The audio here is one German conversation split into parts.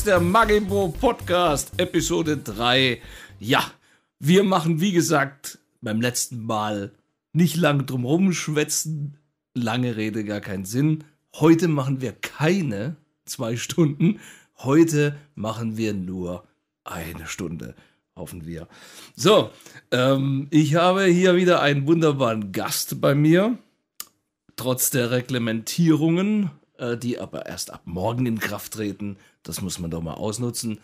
Ist der Magibo Podcast, Episode 3. Ja, wir machen wie gesagt beim letzten Mal nicht lang drum rumschwätzen. Lange Rede, gar keinen Sinn. Heute machen wir keine zwei Stunden. Heute machen wir nur eine Stunde. Hoffen wir. So, ähm, ich habe hier wieder einen wunderbaren Gast bei mir. Trotz der Reglementierungen, äh, die aber erst ab morgen in Kraft treten. Das muss man doch mal ausnutzen.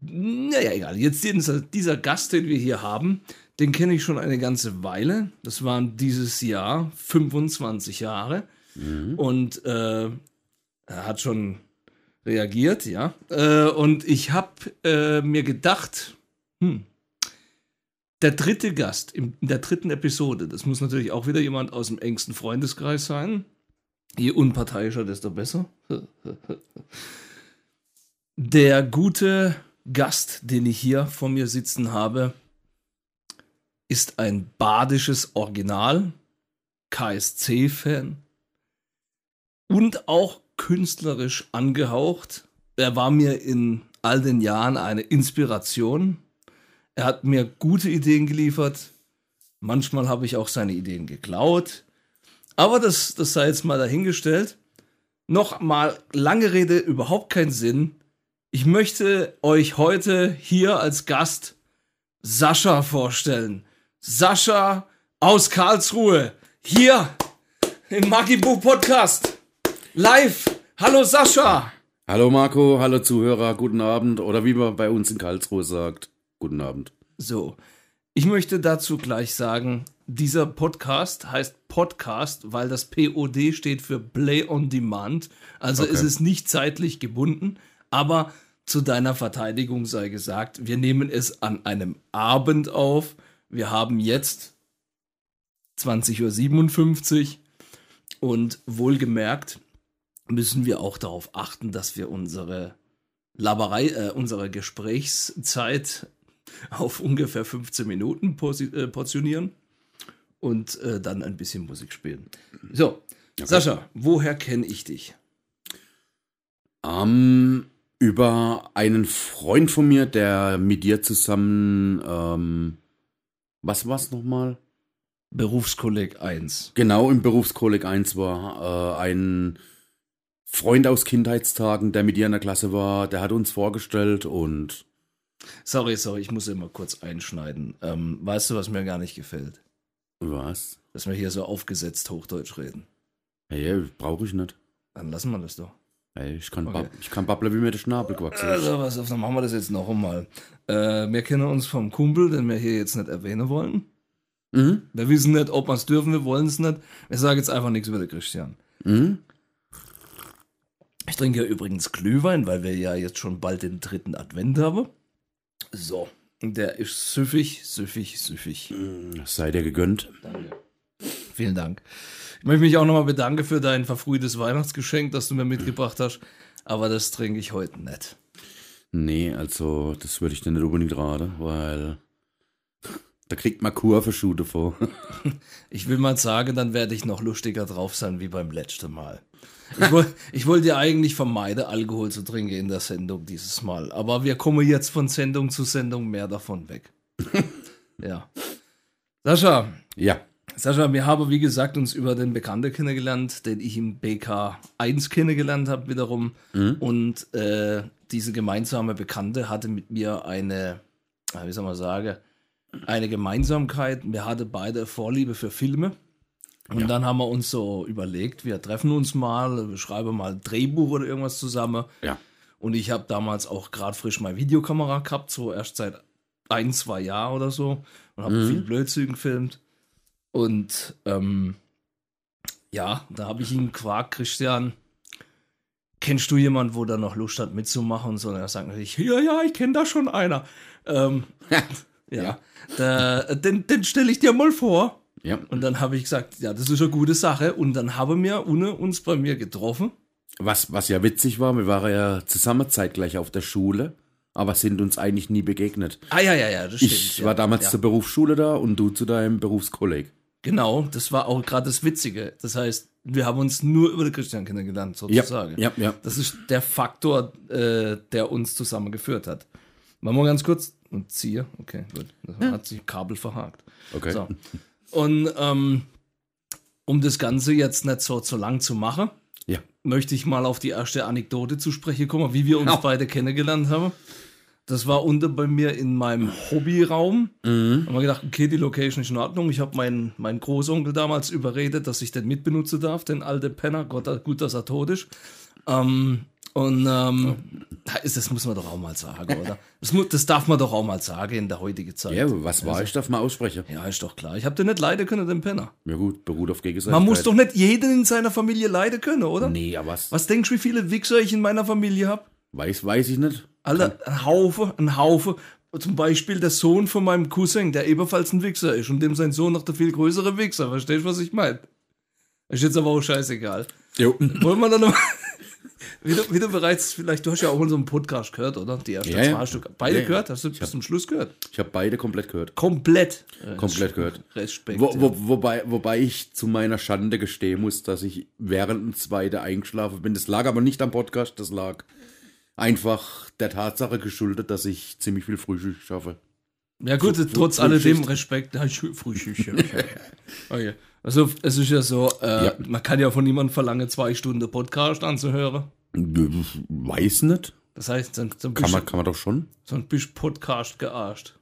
Naja, egal. Jetzt dieser, dieser Gast, den wir hier haben, den kenne ich schon eine ganze Weile. Das waren dieses Jahr 25 Jahre. Mhm. Und äh, er hat schon reagiert, ja. Äh, und ich habe äh, mir gedacht, hm, der dritte Gast in der dritten Episode, das muss natürlich auch wieder jemand aus dem engsten Freundeskreis sein. Je unparteiischer, desto besser. Der gute Gast, den ich hier vor mir sitzen habe, ist ein badisches Original, KSC-Fan und auch künstlerisch angehaucht. Er war mir in all den Jahren eine Inspiration. Er hat mir gute Ideen geliefert. Manchmal habe ich auch seine Ideen geklaut. Aber das, das sei jetzt mal dahingestellt. Noch mal lange Rede, überhaupt keinen Sinn. Ich möchte euch heute hier als Gast Sascha vorstellen. Sascha aus Karlsruhe. Hier im Magibu Podcast. Live. Hallo Sascha. Hallo Marco, hallo Zuhörer, guten Abend. Oder wie man bei uns in Karlsruhe sagt, guten Abend. So, ich möchte dazu gleich sagen, dieser Podcast heißt Podcast, weil das POD steht für Play on Demand. Also okay. ist es nicht zeitlich gebunden, aber zu deiner Verteidigung sei gesagt, wir nehmen es an einem Abend auf. Wir haben jetzt 20.57 Uhr und wohlgemerkt müssen wir auch darauf achten, dass wir unsere Laberei, äh, unsere Gesprächszeit auf ungefähr 15 Minuten äh, portionieren und äh, dann ein bisschen Musik spielen. So, okay. Sascha, woher kenne ich dich? Um, über einen Freund von mir, der mit dir zusammen, ähm, was war es nochmal? Berufskolleg 1. Genau, im Berufskolleg 1 war äh, ein Freund aus Kindheitstagen, der mit dir in der Klasse war, der hat uns vorgestellt und. Sorry, sorry, ich muss immer kurz einschneiden. Ähm, weißt du, was mir gar nicht gefällt? Was? Dass wir hier so aufgesetzt Hochdeutsch reden. Hey, brauche ich nicht. Dann lassen wir das doch. Ich kann, okay. ich kann babbeln, wie mir der Schnabel gewachsen ist. Also, was, dann machen wir das jetzt noch einmal. Äh, wir kennen uns vom Kumpel, den wir hier jetzt nicht erwähnen wollen. Mhm. Wir wissen nicht, ob wir es dürfen, wir wollen es nicht. Ich sage jetzt einfach nichts über den Christian. Mhm. Ich trinke ja übrigens Glühwein, weil wir ja jetzt schon bald den dritten Advent haben. So, der ist süffig, süffig, süffig. Mm, sei dir gegönnt. Danke. Vielen Dank. Ich möchte mich auch nochmal bedanken für dein verfrühtes Weihnachtsgeschenk, das du mir mitgebracht hast. Aber das trinke ich heute nicht. Nee, also das würde ich dir nicht unbedingt raten, weil da kriegt man Kurveschute vor. ich will mal sagen, dann werde ich noch lustiger drauf sein wie beim letzten Mal. Ich, wollte, ich wollte ja eigentlich vermeiden, Alkohol zu trinken in der Sendung dieses Mal. Aber wir kommen jetzt von Sendung zu Sendung mehr davon weg. ja. Sascha. Ja. Sascha, wir haben, wie gesagt, uns über den Bekannten kennengelernt, den ich im BK 1 kennengelernt habe, wiederum. Mhm. Und äh, diese gemeinsame Bekannte hatte mit mir eine, wie soll man sagen, eine Gemeinsamkeit. Wir hatten beide Vorliebe für Filme. Und ja. dann haben wir uns so überlegt, wir treffen uns mal, wir schreiben mal ein Drehbuch oder irgendwas zusammen. Ja. Und ich habe damals auch gerade frisch meine Videokamera gehabt, so erst seit ein, zwei Jahren oder so. Und habe mhm. viel Blödsinn gefilmt. Und ähm, ja, da habe ich ihn gefragt, Christian, kennst du jemanden, wo da noch Lust hat mitzumachen? Und so, und er sagt natürlich, ja, ja, ich kenne da schon einer. Ähm, ja, ja. Da, den, den stelle ich dir mal vor. Ja. Und dann habe ich gesagt, ja, das ist eine gute Sache. Und dann haben wir ohne uns bei mir getroffen. Was, was ja witzig war, wir waren ja zusammen zeitgleich auf der Schule, aber sind uns eigentlich nie begegnet. Ah ja, ja, ja, das stimmt. Ich war ja, damals ja. zur Berufsschule da und du zu deinem Berufskolleg. Genau, das war auch gerade das Witzige. Das heißt, Wir haben uns nur über den Christian kennengelernt, sozusagen. Ja, ja. Das ist der Faktor, äh, der uns zusammengeführt hat. Machen wir ganz kurz und ziehe. Okay, gut. Das hat sich Kabel verhakt. Okay. So. Und ähm, um das Ganze jetzt nicht so zu lang zu machen, Ja. möchte ich mal auf die erste Anekdote zu sprechen kommen, wie wir uns Ja. beide kennengelernt haben. Das war unten bei mir in meinem Hobbyraum. Mhm. Haben wir gedacht, okay, die Location ist in Ordnung. Ich habe meinen meinen Großonkel damals überredet, dass ich den mitbenutzen darf, den alten Penner. Gott, gut, dass er tot ist. Ähm, und ähm, ist- das muss man doch auch mal sagen, oder? Das, mu das darf man doch auch mal sagen in der heutigen Zeit. Ja, was war ich, darf man aussprechen. Ja, ist doch klar. Ich habe den nicht leiden können, den Penner. Ja gut, beruht auf Gegenseitigkeit. Man muss doch nicht jeden in seiner Familie leiden können, oder? Nee, aber was? Was denkst du, wie viele Wichser ich in meiner Familie habe? Weiß, weiß ich nicht. Alter, ein Haufen, ein Haufen. Zum Beispiel der Sohn von meinem Cousin, der ebenfalls ein Wichser ist und dem sein Sohn noch der viel größere Wichser. Verstehst du, was ich meine? Ist jetzt aber auch scheißegal. Jo. Wollen wir dann noch wie, du, wie du bereits, vielleicht, du hast ja auch unseren Podcast gehört, oder? Die ersten Ja, zwei Stück. Beide Ja, gehört? Hast du bis zum Schluss gehört? Ich habe beide komplett gehört. Komplett. Komplett gehört. Respekt. Wo, wo, wobei, wobei ich zu meiner Schande gestehen muss, dass ich während dem zweiten eingeschlafen bin. Das lag aber nicht am Podcast, das lag einfach der Tatsache geschuldet, dass ich ziemlich viel Frühstück schaffe. Ja gut, Früh- trotz alledem Respekt. Ja, Früh- Frühschicht. ja. okay. Also es ist ja so, äh, Ja. man kann ja von niemandem verlangen, zwei Stunden Podcast anzuhören. Weiß nicht. Das heißt, dann, dann, Kann man, kann man doch schon. dann bist du Podcast gearscht.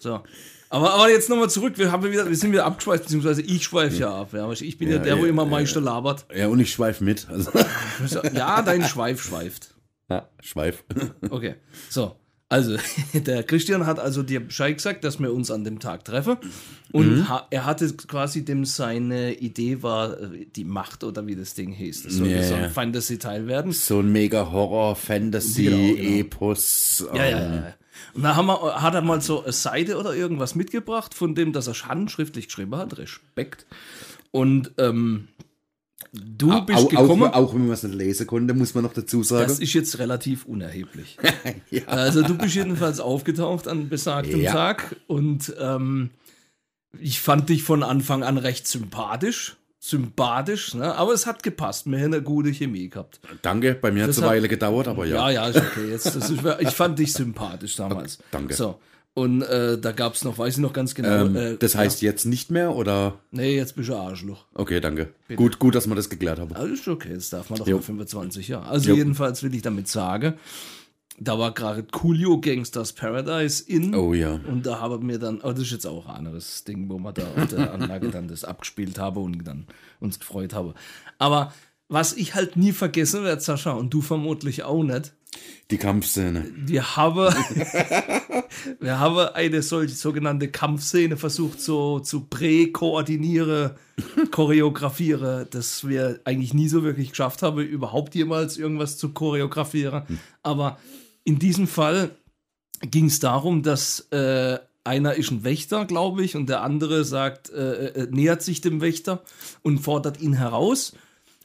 So. Aber, aber jetzt nochmal zurück, wir, haben wieder, wir sind wieder abgeschweift, beziehungsweise ich schweife ja ab. Ja. Ich bin ja, Ja, der, wo ja, immer ja, meisten labert. Ja, und ich schweife mit. Also, Ja, dein Schweif schweift. Ja, schweif. Okay, so. Also, der Christian hat also dir Bescheid gesagt, dass wir uns an dem Tag treffen. Und Mhm. ha er hatte quasi dem seine Idee war, äh, die Macht oder wie das Ding hieß. Das sollte Ja, so ein ja. Fantasy-Teil werden. So ein mega Horror, Fantasy, Genau, genau. Ja, ja, ähm, ja. Und da haben wir, hat er mal so eine Seite oder irgendwas mitgebracht, von dem, dass er handschriftlich geschrieben hat. Respekt. Und ähm, du bist au- gekommen. Auch, auch wenn man es nicht lesen konnte, muss man noch dazu sagen. Das ist jetzt relativ unerheblich. ja. Also du bist jedenfalls aufgetaucht an besagtem Ja. Tag und ähm, ich fand dich von Anfang an recht sympathisch. Sympathisch, ne? aber es hat gepasst. Wir haben eine gute Chemie gehabt. Danke, bei mir hat es eine Weile gedauert, aber Ja, ja. ja, ist okay. Jetzt, ist, ich fand dich sympathisch damals. danke. So. Und äh, da gab es noch, weiß ich noch ganz genau. Ähm, äh, das heißt jetzt nicht mehr oder? Nee, jetzt bist du Arschloch. Okay, danke. Gut, gut, dass wir das geklärt haben. Also ist okay, das darf man doch Jo. mit 25 Jahre. Also Jo. jedenfalls will ich damit sagen, da war gerade Coolio Gangsters Paradise in. Oh ja. Und da haben wir dann, aber das ist jetzt auch ein anderes Ding, wo wir da auf der Anlage dann das abgespielt haben und dann uns gefreut haben. Aber was ich halt nie vergessen werde, Sascha, und du vermutlich auch nicht, Die Kampfszene. wir haben, wir haben eine solche sogenannte Kampfszene versucht so zu prä-koordinieren, choreografieren, dass wir eigentlich nie so wirklich geschafft haben, überhaupt jemals irgendwas zu choreografieren. Aber in diesem Fall ging es darum, dass äh, einer ist ein Wächter, glaube ich, und der andere sagt, äh, äh, nähert sich dem Wächter und fordert ihn heraus.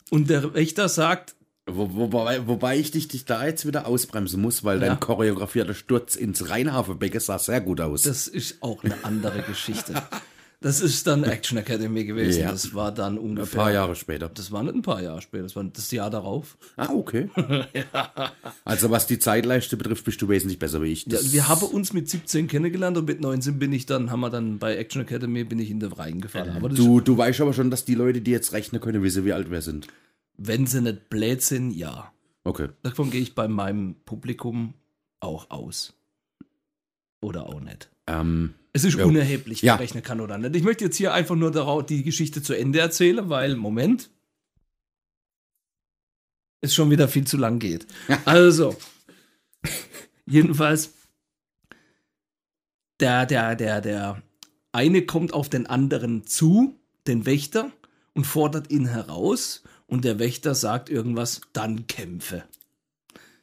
Und der Wächter sagt, Wo, wobei, wobei ich dich, dich da jetzt wieder ausbremsen muss, weil Ja. dein choreografierter Sturz ins Rheinhafenbecken sah sehr gut aus. Das ist auch eine andere Geschichte. Das ist dann Action Academy gewesen. Ja. Das war dann Ein ungefähr. paar Jahre später. Das war nicht ein paar Jahre später, das war das Jahr darauf. Ah, okay. Also was die Zeitleiste betrifft, bist du wesentlich besser wie ich. Ja, wir haben uns mit 17 kennengelernt und mit 19 bin ich dann, haben wir dann bei Action Academy bin ich in den Rhein gefallen. Aber du, du weißt aber schon, dass die Leute, die jetzt rechnen können, wissen, wie alt wir sind. wenn sie nicht blöd sind, ja. Okay. Davon gehe ich bei meinem Publikum auch aus. Oder auch nicht. Ähm, Es ist Ja. unerheblich, Ja. wer rechnen kann oder nicht. Ich möchte jetzt hier einfach nur darauf die Geschichte zu Ende erzählen, weil, Moment, es schon wieder viel zu lang geht. Also, jedenfalls, der, der, der, der eine kommt auf den anderen zu, den Wächter, und fordert ihn heraus. Und der Wächter sagt irgendwas, dann kämpfe.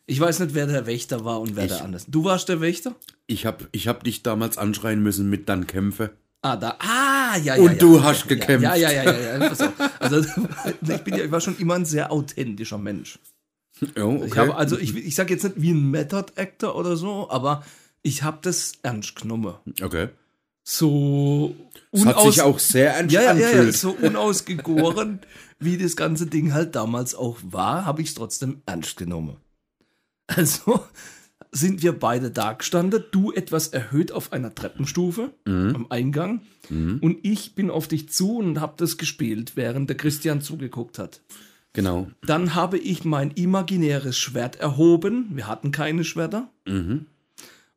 Ich weiß nicht, wer der Wächter war und wer Ich. der andere. Du warst der Wächter? Ich habe ich hab dich damals anschreien müssen mit dann Kämpfe. Ah, da. Ah, ja, ja. Und ja, du ja, hast ja, gekämpft. Ja, ja, ja, ja. ja. Also, ich, bin ja, ich war schon immer ein sehr authentischer Mensch. Oh, Ich habe, also, ich, ich sage jetzt nicht wie ein Method Actor oder so, aber ich habe das ernst genommen. okay. so Es hat sich auch sehr ernst ja, ja, ja, ja, so unausgegoren, wie das ganze Ding halt damals auch war, habe ich es trotzdem ernst genommen. Also sind wir beide da gestanden, du etwas erhöht auf einer Treppenstufe am Eingang und ich bin auf dich zu und habe das gespielt, während der Christian zugeguckt hat. Genau. Dann habe ich mein imaginäres Schwert erhoben, wir hatten keine Schwerter,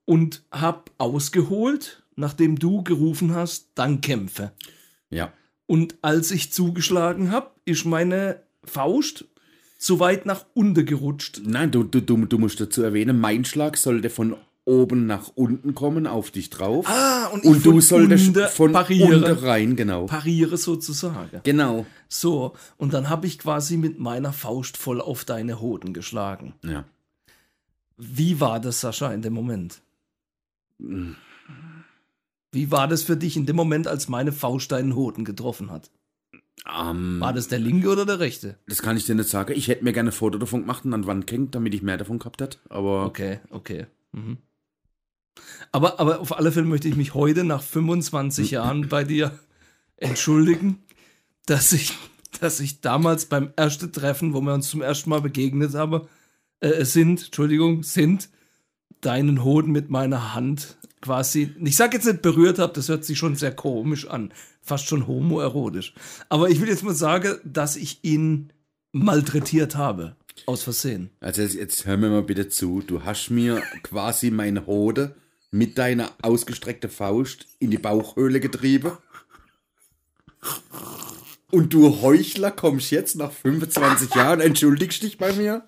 und habe ausgeholt, nachdem du gerufen hast, dann kämpfe. Ja. Und als ich zugeschlagen habe, ist meine Faust so weit nach unten gerutscht. Nein, du, du, du, du musst dazu erwähnen, mein Schlag sollte von oben nach unten kommen, auf dich drauf. Ah, und, und ich du von solltest von pariere, unten rein, genau. pariere sozusagen. Genau. So, und dann habe ich quasi mit meiner Faust voll auf deine Hoden geschlagen. Ja. Wie war das, Sascha, in dem Moment? Wie war das für dich in dem Moment, als meine Faust deinen Hoden getroffen hat? Ähm, War das der linke oder der rechte? das kann ich dir nicht sagen. Ich hätte mir gerne ein Foto davon gemacht und an Wand gehängt, damit ich mehr davon gehabt hätte. Aber Okay, okay. Mhm. Aber, aber auf alle Fälle möchte ich mich heute nach 25 Jahren bei dir entschuldigen, dass ich, dass ich damals beim ersten Treffen, wo wir uns zum ersten Mal begegnet haben, äh, sind, Entschuldigung, sind, deinen Hoden mit meiner Hand quasi, ich sag jetzt nicht berührt habe, das hört sich schon sehr komisch an, fast schon homoerotisch. Aber ich will jetzt mal sagen, dass ich ihn malträtiert habe, aus Versehen. Also jetzt, jetzt hör mir mal bitte zu. Du hast mir quasi meine Hode mit deiner ausgestreckten Faust in die Bauchhöhle getrieben. Und du Heuchler kommst jetzt nach 25 Jahren, entschuldigst dich bei mir?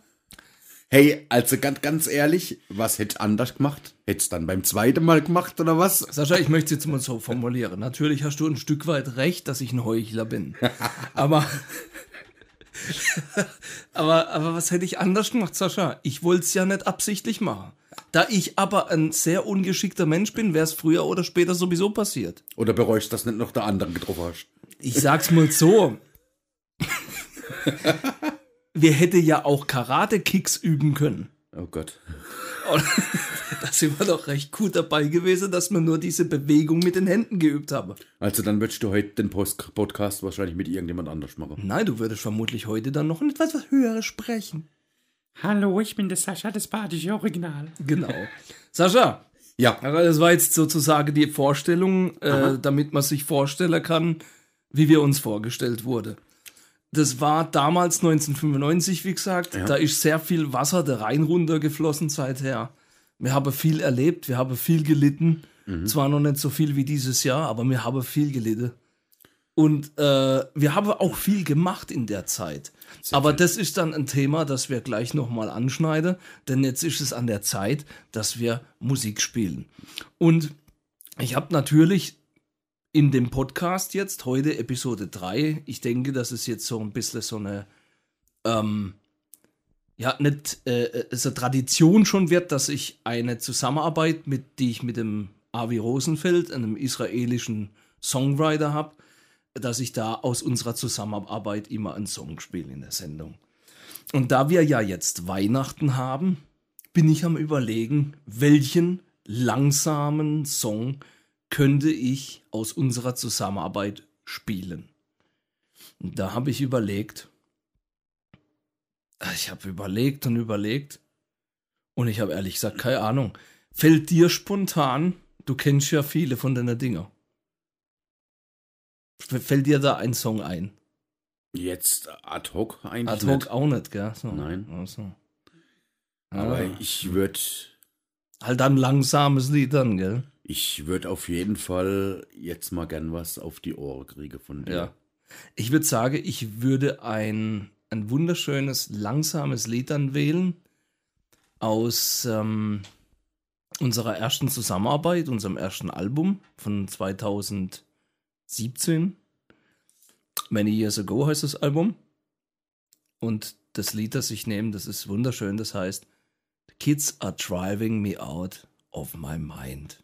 Hey, also ganz, ganz ehrlich, was hättest anders gemacht? Hättest dann beim zweiten Mal gemacht oder was? Sascha, ich möchte es jetzt mal so formulieren. Natürlich hast du ein Stück weit recht, dass ich ein Heuchler bin. Aber, aber, aber was hätte ich anders gemacht, Sascha? Ich wollte es ja nicht absichtlich machen. Da ich aber ein sehr ungeschickter Mensch bin, wäre es früher oder später sowieso passiert. Oder bereust du, dass nicht noch der andere getroffen hast? Ich sag's mal so. Wir hätten ja auch Karate-Kicks üben können. Oh Gott. Und da sind wir doch recht gut dabei gewesen, dass wir nur diese Bewegung mit den Händen geübt haben. Also dann würdest du heute den Post Podcast wahrscheinlich mit irgendjemand anders machen. Nein, du würdest vermutlich heute dann noch etwas was Höheres sprechen. Hallo, ich bin der Sascha, das badische Original. Genau. Sascha, Ja. aber das war jetzt sozusagen die Vorstellung, äh, damit man sich vorstellen kann, wie wir uns vorgestellt wurde. Das war damals 1995, wie gesagt. Da ist sehr viel Wasser der Rhein runtergeflossen seither. Wir haben viel erlebt, wir haben viel gelitten. Zwar noch nicht so viel wie dieses Jahr, aber wir haben viel gelitten. Und äh, wir haben auch viel gemacht in der Zeit. Aber das ist dann ein Thema, das wir gleich nochmal anschneiden, denn jetzt ist es an der Zeit, dass wir Musik spielen. Und ich habe natürlich in dem Podcast jetzt, heute Episode 3, ich denke, dass es jetzt so ein bisschen so eine, ähm, ja, nicht äh, so Tradition schon wird, dass ich eine Zusammenarbeit, mit, die ich mit dem Avi Rosenfeld, einem israelischen Songwriter habe, dass ich da aus unserer Zusammenarbeit immer einen Song spiele in der Sendung. Und da wir ja jetzt Weihnachten haben, bin ich am überlegen, welchen langsamen Song könnte ich aus unserer Zusammenarbeit spielen. Und da habe ich überlegt, ich habe überlegt und überlegt und ich habe ehrlich gesagt keine Ahnung. Fällt dir spontan, du kennst ja viele von deiner Dinger, fällt dir da ein Song ein? Jetzt ad hoc eigentlich Ad hoc nicht. auch nicht, gell? So. Nein. Ach so. Aber Ah. ich würde Halt ein langsames Lied dann, gell? Ich würd auf jeden Fall jetzt mal gern was auf die Ohren kriegen von dir. Ja. Ich würde sagen, ich würde ein, ein wunderschönes, langsames Lied dann wählen aus ähm, unserer ersten Zusammenarbeit, unserem ersten Album von 2017. Many Years Ago heißt das Album. Und das Lied, das ich nehme, das ist wunderschön. Das heißt, The Kids are driving me out of my mind.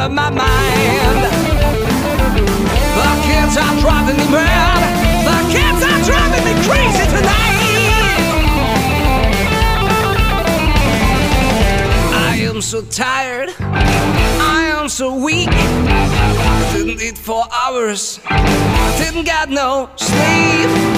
out of my mind. The kids are driving me mad. The kids are driving me crazy tonight. I am so tired. I am so weak. I didn't eat for hours. I Didn't get no sleep.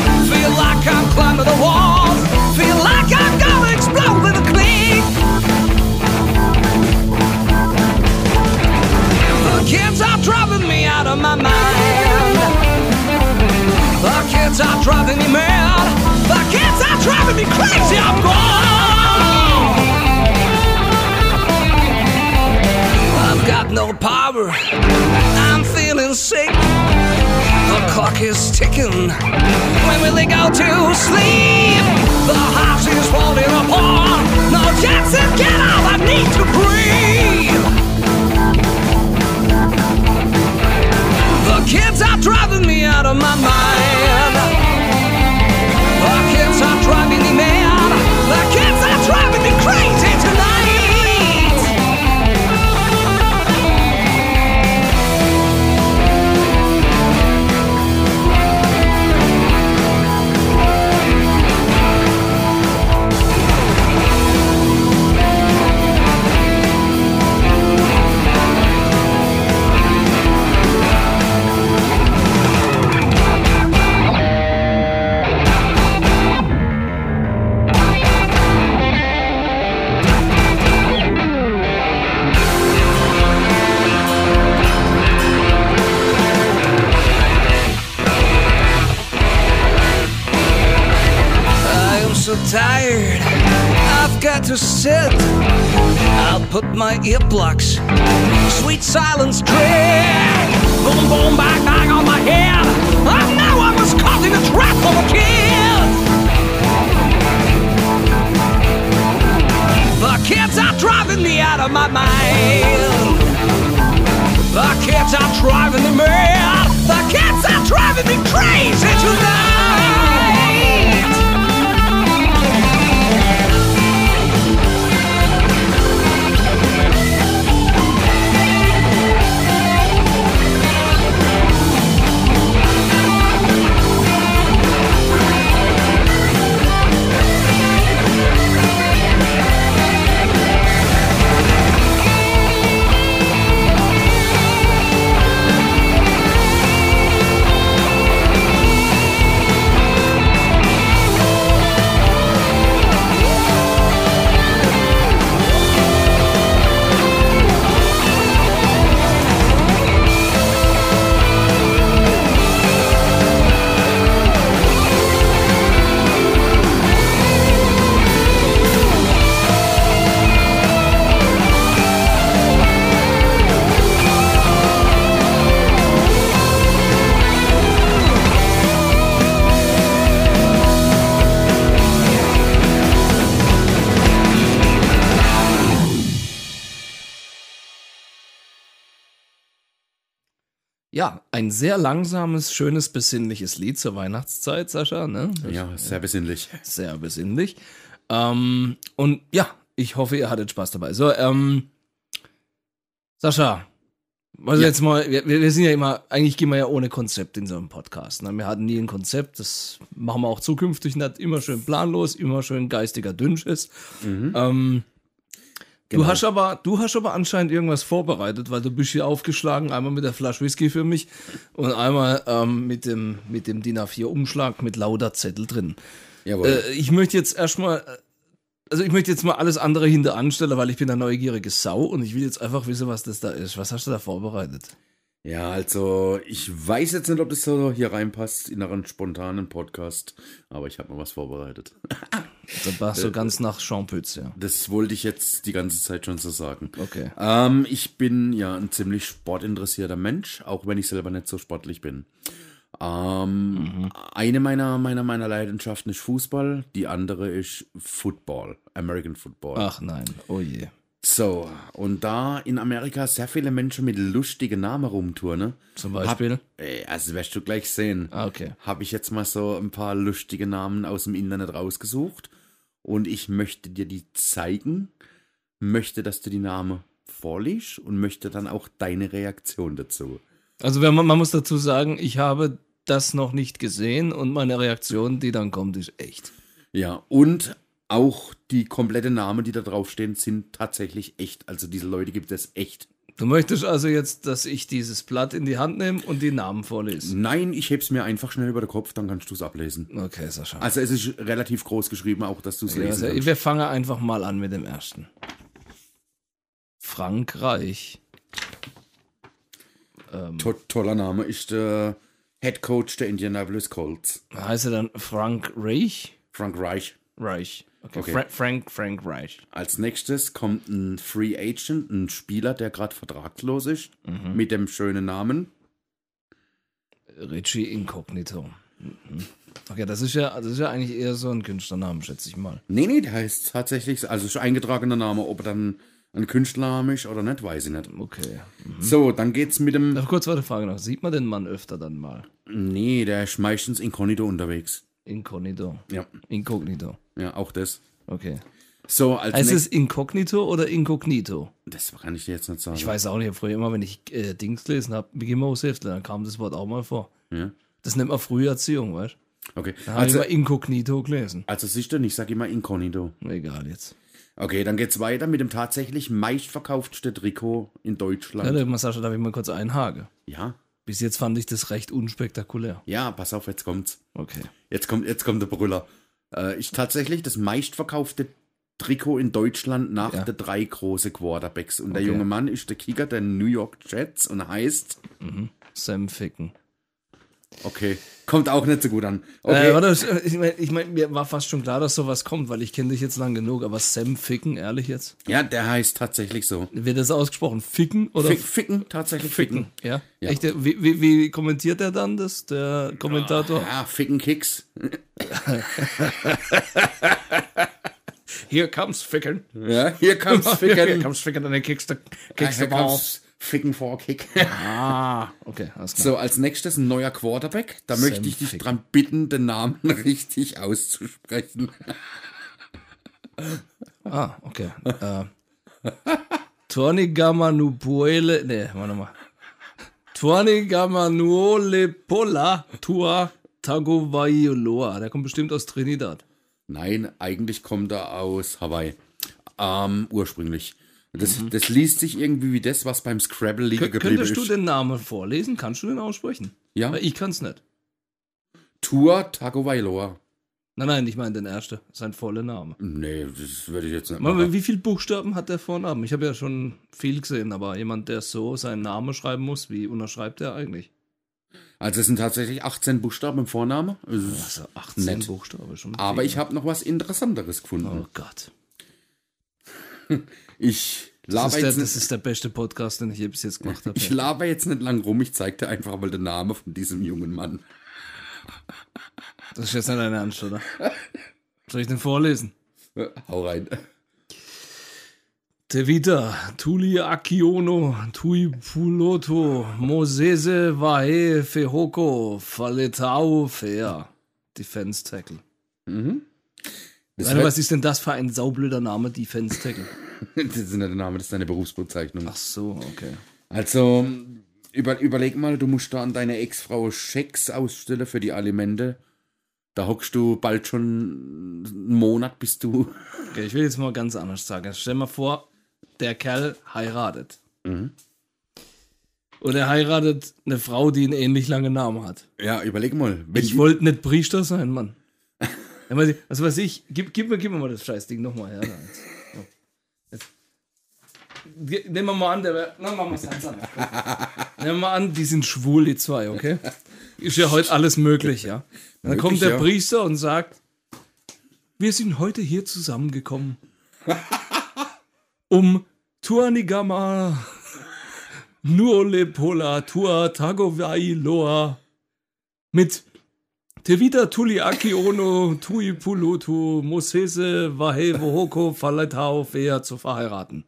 Ein sehr langsames, schönes, besinnliches Lied zur Weihnachtszeit, Sascha. Ne? Ja, sehr besinnlich. Sehr besinnlich. Ähm, und ja, ich hoffe, ihr hattet Spaß dabei. So, ähm, Sascha, also Ja. jetzt mal, wir, wir sind ja immer, eigentlich gehen wir ja ohne Konzept in so einem Podcast. Ne? Wir hatten nie ein Konzept, das machen wir auch zukünftig nicht. Immer schön planlos, immer schön geistiger Dünnschiss. Ähm, Du Genau. hast aber, du hast aber anscheinend irgendwas vorbereitet, weil du bist hier aufgeschlagen, einmal mit der Flasche Whisky für mich und einmal ähm, mit dem, mit dem DIN A4 Umschlag mit lauter Zettel drin. Jawohl. Äh, ich möchte jetzt erstmal, also ich möchte jetzt mal alles andere hinter anstellen, weil ich bin eine neugierige Sau und ich will jetzt einfach wissen, was das da ist. Was hast du da vorbereitet? Ja, also ich weiß jetzt nicht, ob das so hier reinpasst in einen spontanen Podcast, aber ich habe mal was vorbereitet. Da warst du ganz nach Jean Pütz, ja. Das wollte ich jetzt die ganze Zeit schon so sagen. Okay. Ähm, ich bin ja ein ziemlich sportinteressierter Mensch, auch wenn ich selber nicht so sportlich bin. Ähm, Eine meiner, meiner, meiner Leidenschaften ist Fußball, die andere ist Football, American Football. Ach nein, oh je. So, und da in Amerika sehr viele Menschen mit lustigen Namen rumtouren, ne? Zum Beispiel. Ey, also wirst du gleich sehen. Ah, okay. Habe ich jetzt mal so ein paar lustige Namen aus dem Internet rausgesucht und ich möchte dir die zeigen, möchte, dass du die Namen vorliest und möchte dann auch deine Reaktion dazu. Also man, man muss dazu sagen, ich habe das noch nicht gesehen und meine Reaktion, die dann kommt, ist echt. Ja, und auch die komplette Namen, die da draufstehen, sind tatsächlich echt. Also diese Leute gibt es echt. Du möchtest also jetzt, dass ich dieses Blatt in die Hand nehme und die Namen vorlese? Nein, ich heb's mir einfach schnell über den Kopf, dann kannst du es ablesen. Okay, Sascha. Also es ist relativ groß geschrieben, auch dass du es Ja, lesen also, kannst. wir fangen einfach mal an mit dem ersten. Frankreich. To toller Name ist der Head Coach der Indianapolis Colts, Heißt er dann Frank Reich? Frank Reich. Reich. Okay. Okay. Fra Frank, Frank Reich. Als nächstes kommt ein Free Agent, ein Spieler, der gerade vertragslos ist, mit dem schönen Namen. Richie Incognito. Mhm. Okay, das ist ja, das ist ja eigentlich eher so ein Künstlernamen, schätze ich mal. Nee, nee, der heißt tatsächlich, also ist eingetragener Name, ob er dann ein Künstlername ist oder nicht, weiß ich nicht. Okay. So, dann geht's mit dem. Noch kurz weiter Frage noch. Sieht man den Mann öfter dann mal? Nee, der ist meistens inkognito unterwegs. Incognito. Ja, Incognito. Ja, auch das. Okay. So, als Heißt es Incognito oder Incognito? Das kann ich dir jetzt nicht sagen. Ich weiß auch nicht. Früher immer, wenn ich äh, Dings gelesen habe, Mickey Mouse Heftle, dann kam das Wort auch mal vor. Ja. Das nennt man frühe Erziehung, weißt du? Okay, Da habe ich also, immer Inkognito gelesen. also siehst du, ich sag immer inkognito. Egal jetzt. Okay, dann geht's weiter mit dem tatsächlich meistverkauftsten Trikot in Ja, Deutschland. da, Sascha, darf ich mal kurz einhaken? Ja, Bis jetzt fand ich das recht unspektakulär. ja, pass auf, jetzt kommt's. Okay. Jetzt kommt, jetzt kommt der Brüller. Äh, ist tatsächlich das meistverkaufte Trikot in Deutschland nach Ja. der drei große Quarterbacks. Und der Okay. junge Mann ist der Kicker der New York Jets und heißt, Sam Ficken. Okay, kommt auch nicht so gut an. Okay, Äh, warte, ich meine, ich mein, mir war fast schon klar, dass sowas kommt, weil ich kenne dich jetzt lang genug, aber Sam Ficken, ehrlich jetzt? ja, der heißt tatsächlich so. Wird das ausgesprochen? Ficken oder Fick, ficken, tatsächlich ficken. Ja? Ja. Echt? Wie, wie, wie kommentiert er dann das, der Kommentator? Ja, ficken Kicks. Here comes Ficken. Ja, hier ficken. comes Ficken und dann kickst du, Ja, kickst hier du Ball. kommt's ficken vor Kick. Ah, okay. So, als nächstes ein neuer Quarterback. Da möchte ich dich Ficken. dran bitten, den Namen richtig auszusprechen. Ah, okay. äh, Tony Gamanupuele, nee, warte mal. Tony Gamanuole Pola Tua Tagovailoa. Der kommt bestimmt aus Trinidad. Nein, eigentlich kommt er aus Hawaii. Ähm, ursprünglich. Das, das liest sich irgendwie wie das, was beim Scrabble liegen Kö- geblieben Könntest du ist. den Namen vorlesen? Kannst du den aussprechen? Ja, Weil ich kann's nicht. Tua Tagovailoa. Nein, nein, ich meine den ersten. Sein voller Name. Nee, das würde ich jetzt nicht machen. Wie viele Buchstaben hat der Vornamen? Ich habe ja schon viel gesehen, aber jemand, der so seinen Namen schreiben muss, wie unterschreibt er eigentlich? Also es sind tatsächlich 18 Buchstaben im Vornamen. Es ist- Also 18 Nett. Buchstaben schon. Aber viel. ich habe noch was Interessanteres gefunden. Oh Gott. Ich Das laber, ist, der, jetzt das nicht, ist der beste Podcast, den ich je bis jetzt gemacht habe. ich laber jetzt nicht lang rum. Ich zeig dir einfach mal den Namen von diesem jungen Mann. Das ist jetzt nicht dein Ernst, oder? Soll ich den vorlesen? Hau rein. Tevita, Tuli Akiono, Tui Puloto, Mosese Vahe Fehoko, Faletau Fair. Defense Tackle. Das, Hört- was ist denn das für ein saublöder Name, Defense Tackle? das ist nicht der Name, das ist deine Berufsbezeichnung. Ach so, okay. Also, über, überleg mal, du musst da an deine Ex-Frau Schecks ausstellen für die Alimente. Da hockst du bald schon einen Monat, bis du. okay. Ich will jetzt mal ganz anders sagen. Stell mal vor, der Kerl heiratet. Mhm. Und er heiratet eine Frau, die einen ähnlich langen Namen hat. Ja, überleg mal. Ich wollte nicht Priester sein, Mann. Ja, weiß ich- Was weiß ich, gib, gib, mir, gib mir mal das Scheißding nochmal her. jetzt. Jetzt. Ge- Nehmen wir mal an, der na, machen wir es ganz anders. Nehmen wir mal an, die sind schwul, die zwei, okay? Ist ja heute alles möglich, ja? Dann Möglich, kommt der ja. Priester und sagt, wir sind heute hier zusammengekommen, um Tuanigama Nuolepola Tua Tagovai Tevita Tuli Aki Ono Tui Pulutu Mosese Wahe Wohoko Faletau Fea zu verheiraten.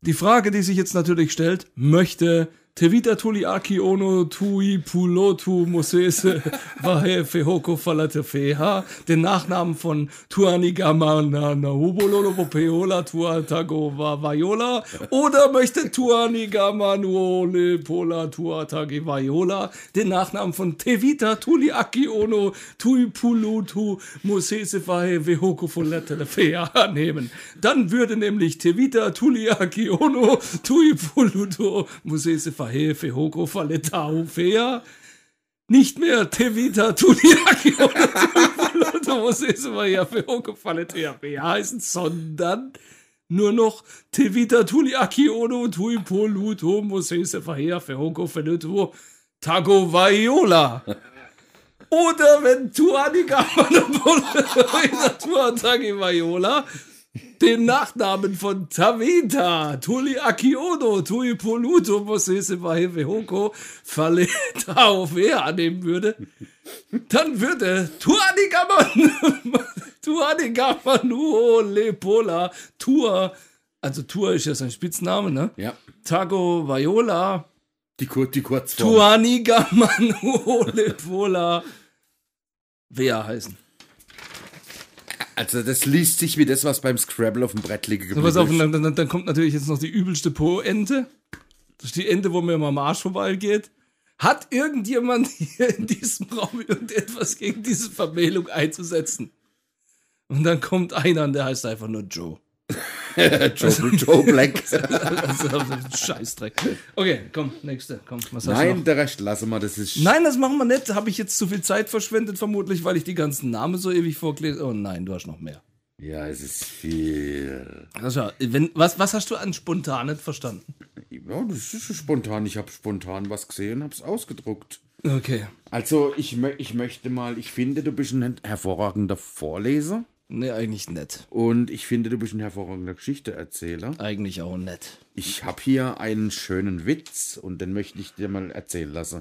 Die Frage, die sich jetzt natürlich stellt, möchte Tevita Tuliaki ono tui pulotu mosese vahe fehoko falate feha, den Nachnamen von Tuanigama na na hubololo peola tuatago va vaiola, oder möchte Tuanigama nuole pola tuatagi vaiola, den Nachnamen von Tevita Tuliaki ono tui pulotu mosese vahe fehoko falate feha nehmen. Dann würde nämlich Tevita Tuliaki ono tui pulotu mosese vahe fehoko falate fea nicht mehr Tevita Tuliaki oder Mosese Vahe fehoko falate fea heißen, sondern nur noch Tevita Tuliaki ono tui poluto Mosese Vahe fehoko falate Tago Vaiola. Oder wenn Tuanika Tuatagi Vaiola den Nachnamen von Tavita, Tuli Akiono, Tui Poluto, Mosese Hoko, auf er annehmen würde, dann würde Tuanigamanu Lepola, Tua, also Tua ist ja sein Spitzname, ne? Ja. Tago Vaiola, Die, Kur die Kurzform. Tuanigamanu Lepola, wer heißen? Also das liest sich wie das, was beim Scrabble auf dem Brett liegt. So, pass auf, dann, dann, dann kommt natürlich jetzt noch die übelste Po-Ente. Das ist die Ente, wo mir mal am Arsch vorbeigeht. Hat irgendjemand hier in diesem Raum irgendetwas gegen diese Vermählung einzusetzen? Und dann kommt einer, und der heißt einfach nur Joe. Joe, Joe Black. Also, Scheißdreck. Okay, komm, nächste. Komm, was hast du Nein, der Rest lassen wir. Das ist. Nein, das machen wir nicht. Habe ich jetzt zu viel Zeit verschwendet, vermutlich, weil ich die ganzen Namen so ewig vorgelesen Oh nein, du hast noch mehr. Ja, es ist viel. Sascha, wenn, was, was hast du an spontan nicht verstanden? Ja, das ist spontan. Ich habe spontan was gesehen, habe es ausgedruckt. Okay. Also, ich, ich möchte mal, ich finde, du bist ein hervorragender Vorleser. Nee, eigentlich nicht. Und ich finde, du bist ein hervorragender Geschichteerzähler. Eigentlich auch nicht. Ich habe hier einen schönen Witz und den möchte ich dir mal erzählen lassen.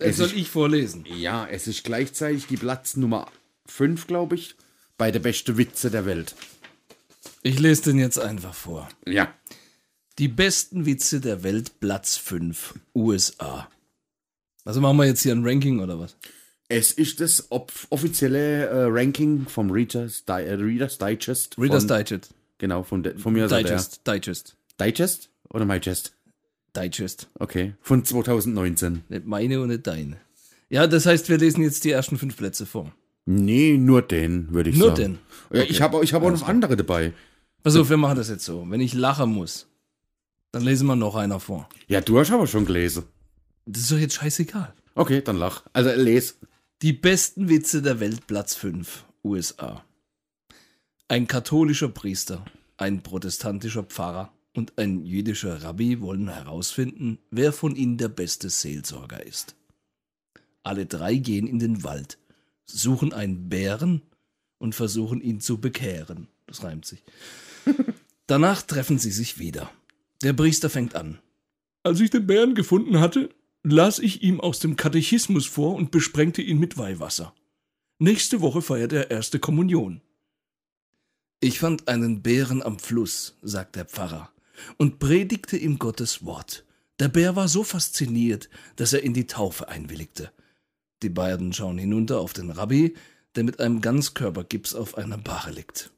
Das Es soll ist, ich vorlesen. ja, es ist gleichzeitig die Platz Nummer 5, glaube ich, bei der beste Witze der Welt. Ich lese den jetzt einfach vor. Ja. Die besten Witze der Welt, Platz 5, USA. Also machen wir jetzt hier ein Ranking oder was? Es ist das offizielle äh, Ranking vom Readers, Di äh, Readers Digest. Reader's von, Digest. Genau, von, de, von mir aus der- Digest. Digest. Digest oder MyGest? Digest. Okay, von 2019. Nicht meine und nicht deine. Ja, das heißt, wir lesen jetzt die ersten fünf Plätze vor. Nee, nur den, würde ich Nur sagen. den? Ja, ich habe ich hab auch noch andere dabei. Pass auf, wir machen das jetzt so. Wenn ich lachen muss, dann lesen wir noch einer vor. Ja, du hast aber schon gelesen. Das ist doch jetzt scheißegal. Okay, dann lach. Also les. Die besten Witze der Welt, Platz 5, USA. Ein katholischer Priester, ein protestantischer Pfarrer und ein jüdischer Rabbi wollen herausfinden, wer von ihnen der beste Seelsorger ist. Alle drei gehen in den Wald, suchen einen Bären und versuchen ihn zu bekehren. Das reimt sich. Danach treffen sie sich wieder. Der Priester fängt an. Als ich den Bären gefunden hatte, las ich ihm aus dem Katechismus vor und besprengte ihn mit Weihwasser. Nächste Woche feiert er erste Kommunion. Ich fand einen Bären am Fluss, sagt der Pfarrer, und predigte ihm Gottes Wort. Der Bär war so fasziniert, dass er in die Taufe einwilligte. Die beiden schauen hinunter auf den Rabbi, der mit einem Ganzkörpergips auf einer Bahre liegt.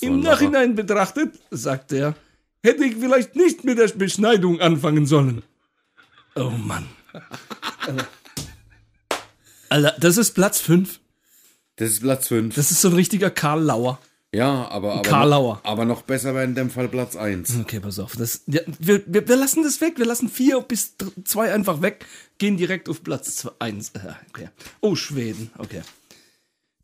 Im. Nachhinein betrachtet, sagt er, hätte ich vielleicht nicht mit der Beschneidung anfangen sollen. Oh Mann. Alter, Alter das ist Platz 5. Das ist Platz 5. Das ist so ein richtiger Karl Lauer. Ja, aber, aber, Karlauer. Noch, aber noch besser wäre in dem Fall Platz 1. Okay, pass auf. Das, ja, wir, wir, wir lassen das weg. Wir lassen vier bis dr- zwei einfach weg. Gehen direkt auf Platz zwei, eins. Äh, okay. Oh, Schweden. Okay.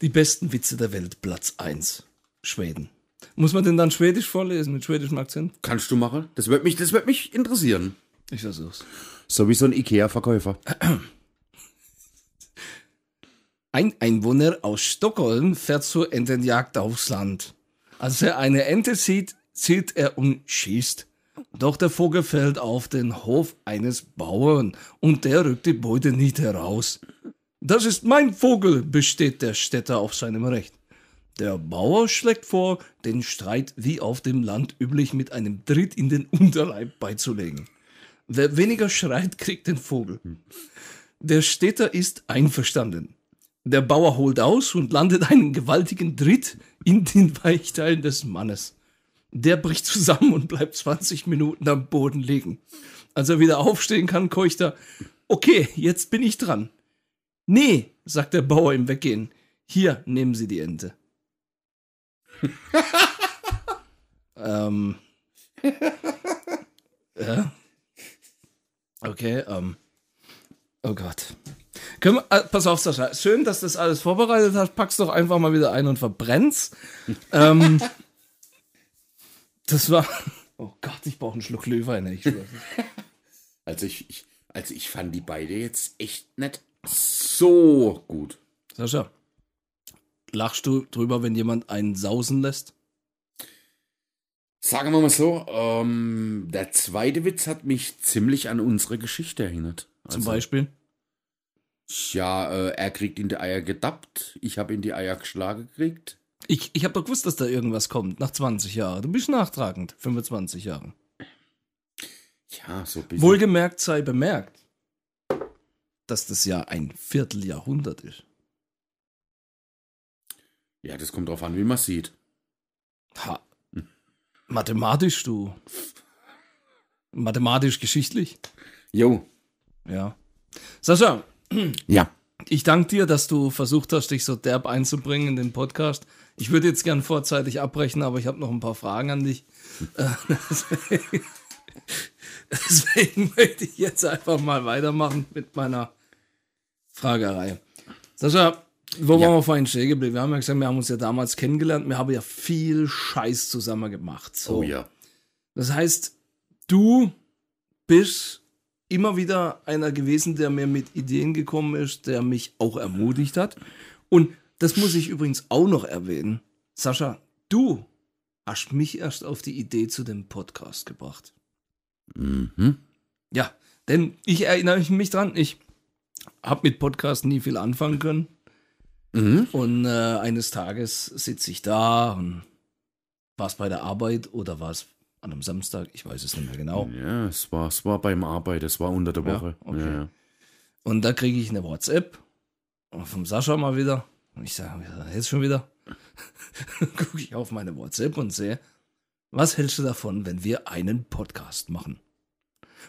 Die besten Witze der Welt, Platz 1. Schweden. Muss man denn dann Schwedisch vorlesen mit schwedischem Akzent? Kannst du machen? Das wird mich, das wird mich interessieren. Ich versuch's. So wie so ein Ikea-Verkäufer. Ein Einwohner aus Stockholm fährt zur Entenjagd aufs Land. Als er eine Ente sieht, zielt er und schießt. Doch der Vogel fällt auf den Hof eines Bauern und der rückt die Beute nicht heraus. Das ist mein Vogel, besteht der Städter auf seinem Recht. Der Bauer schlägt vor, den Streit wie auf dem Land üblich mit einem Tritt in den Unterleib beizulegen. Wer weniger schreit, kriegt den Vogel. Der Städter ist einverstanden. Der Bauer holt aus und landet einen gewaltigen Tritt in den Weichteilen des Mannes. Der bricht zusammen und bleibt 20 Minuten am Boden liegen. Als er wieder aufstehen kann, keucht er, okay, jetzt bin ich dran. Nee, sagt der Bauer im Weggehen. Hier, nehmen Sie die Ente. ähm. ja. Okay, ähm. Oh Gott. Wir, äh, pass auf, Sascha. Schön, dass du das alles vorbereitet hast. Pack's doch einfach mal wieder ein und verbrenn's. ähm, das war. Oh Gott, ich brauche einen Schluck Glühwein. Ich. Also ich, ich, also ich fand die beide jetzt echt nicht so gut. Sascha, lachst du drüber, wenn jemand einen sausen lässt? Sagen wir mal so, ähm, der zweite Witz hat mich ziemlich an unsere Geschichte erinnert. Zum Also, Beispiel? Ja, äh, er kriegt in die Eier gedappt, ich habe in die Eier geschlagen gekriegt. Ich, ich habe doch gewusst, dass da irgendwas kommt. Nach 20 Jahren. Du bist nachtragend. 25 Jahre. Ja, so ein bisschen. Wohlgemerkt sei bemerkt, dass das ja ein Vierteljahrhundert ist. Ja, das kommt drauf an, wie man sieht. Ha. Mathematisch, du. Mathematisch-geschichtlich? Jo. Ja. Sascha, Ja. ich danke dir, dass du versucht hast, dich so derb einzubringen in den Podcast. Ich würde jetzt gern vorzeitig abbrechen, aber ich habe noch ein paar Fragen an dich. Äh, Deswegen, deswegen möchte ich jetzt einfach mal weitermachen mit meiner Fragerei. Sascha, wo Ja. waren wir vorhin stehen geblieben? Wir haben ja gesagt, wir haben uns ja damals kennengelernt. Wir haben ja viel Scheiß zusammen gemacht. So. Oh ja. Das heißt, du bist immer wieder einer gewesen, der mir mit Ideen gekommen ist, der mich auch ermutigt hat. Und das muss ich übrigens auch noch erwähnen. Sascha, du hast mich erst auf die Idee zu dem Podcast gebracht. Mhm. Ja, denn ich erinnere mich dran, ich habe mit Podcast nie viel anfangen können. Mhm. Und äh, eines Tages sitze ich da und war es bei der Arbeit oder war es an einem Samstag? Ich weiß es nicht mehr genau. Ja, es war, es war beim Arbeit, es war unter der Ja, Woche. okay. Ja, ja. Und da kriege ich eine WhatsApp vom Sascha mal wieder. Und ich sage, jetzt schon wieder. Gucke ich auf meine WhatsApp und sehe, was hältst du davon, wenn wir einen Podcast machen?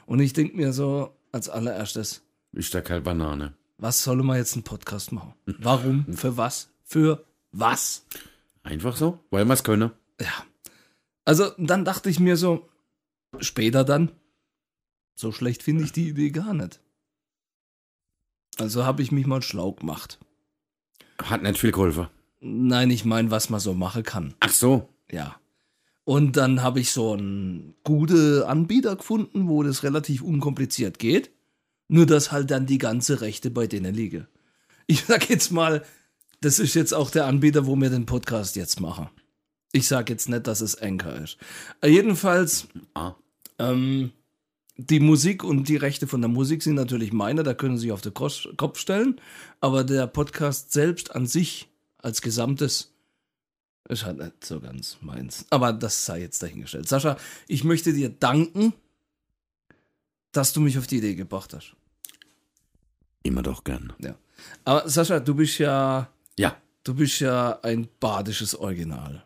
Und ich denke mir so als allererstes, Ich der keine Banane. Was soll man jetzt einen Podcast machen? Warum? Für was? Für was? Einfach so, weil wir es können. Ja. Also dann dachte ich mir so, später dann, so schlecht finde ich die Idee gar nicht. Also habe ich mich mal schlau gemacht. Hat nicht viel geholfen. Nein, ich meine, was man so machen kann. Ach so. Ja. Und dann habe ich so einen guten Anbieter gefunden, wo das relativ unkompliziert geht. Nur dass halt dann die ganze Rechte bei denen liege. Ich sag jetzt mal, das ist jetzt auch der Anbieter, wo wir den Podcast jetzt machen. Ich sag jetzt nicht, dass es Anchor ist. Äh, jedenfalls, Ah. ähm, die Musik und die Rechte von der Musik sind natürlich meine, da können Sie sich auf den Kopf stellen. Aber der Podcast selbst an sich als Gesamtes ist halt nicht so ganz meins. Aber das sei jetzt dahingestellt. Sascha, ich möchte dir danken, dass du mich auf die Idee gebracht hast. Immer doch gern. Ja. Aber Sascha, du bist ja, Ja. du bist ja ein badisches Original.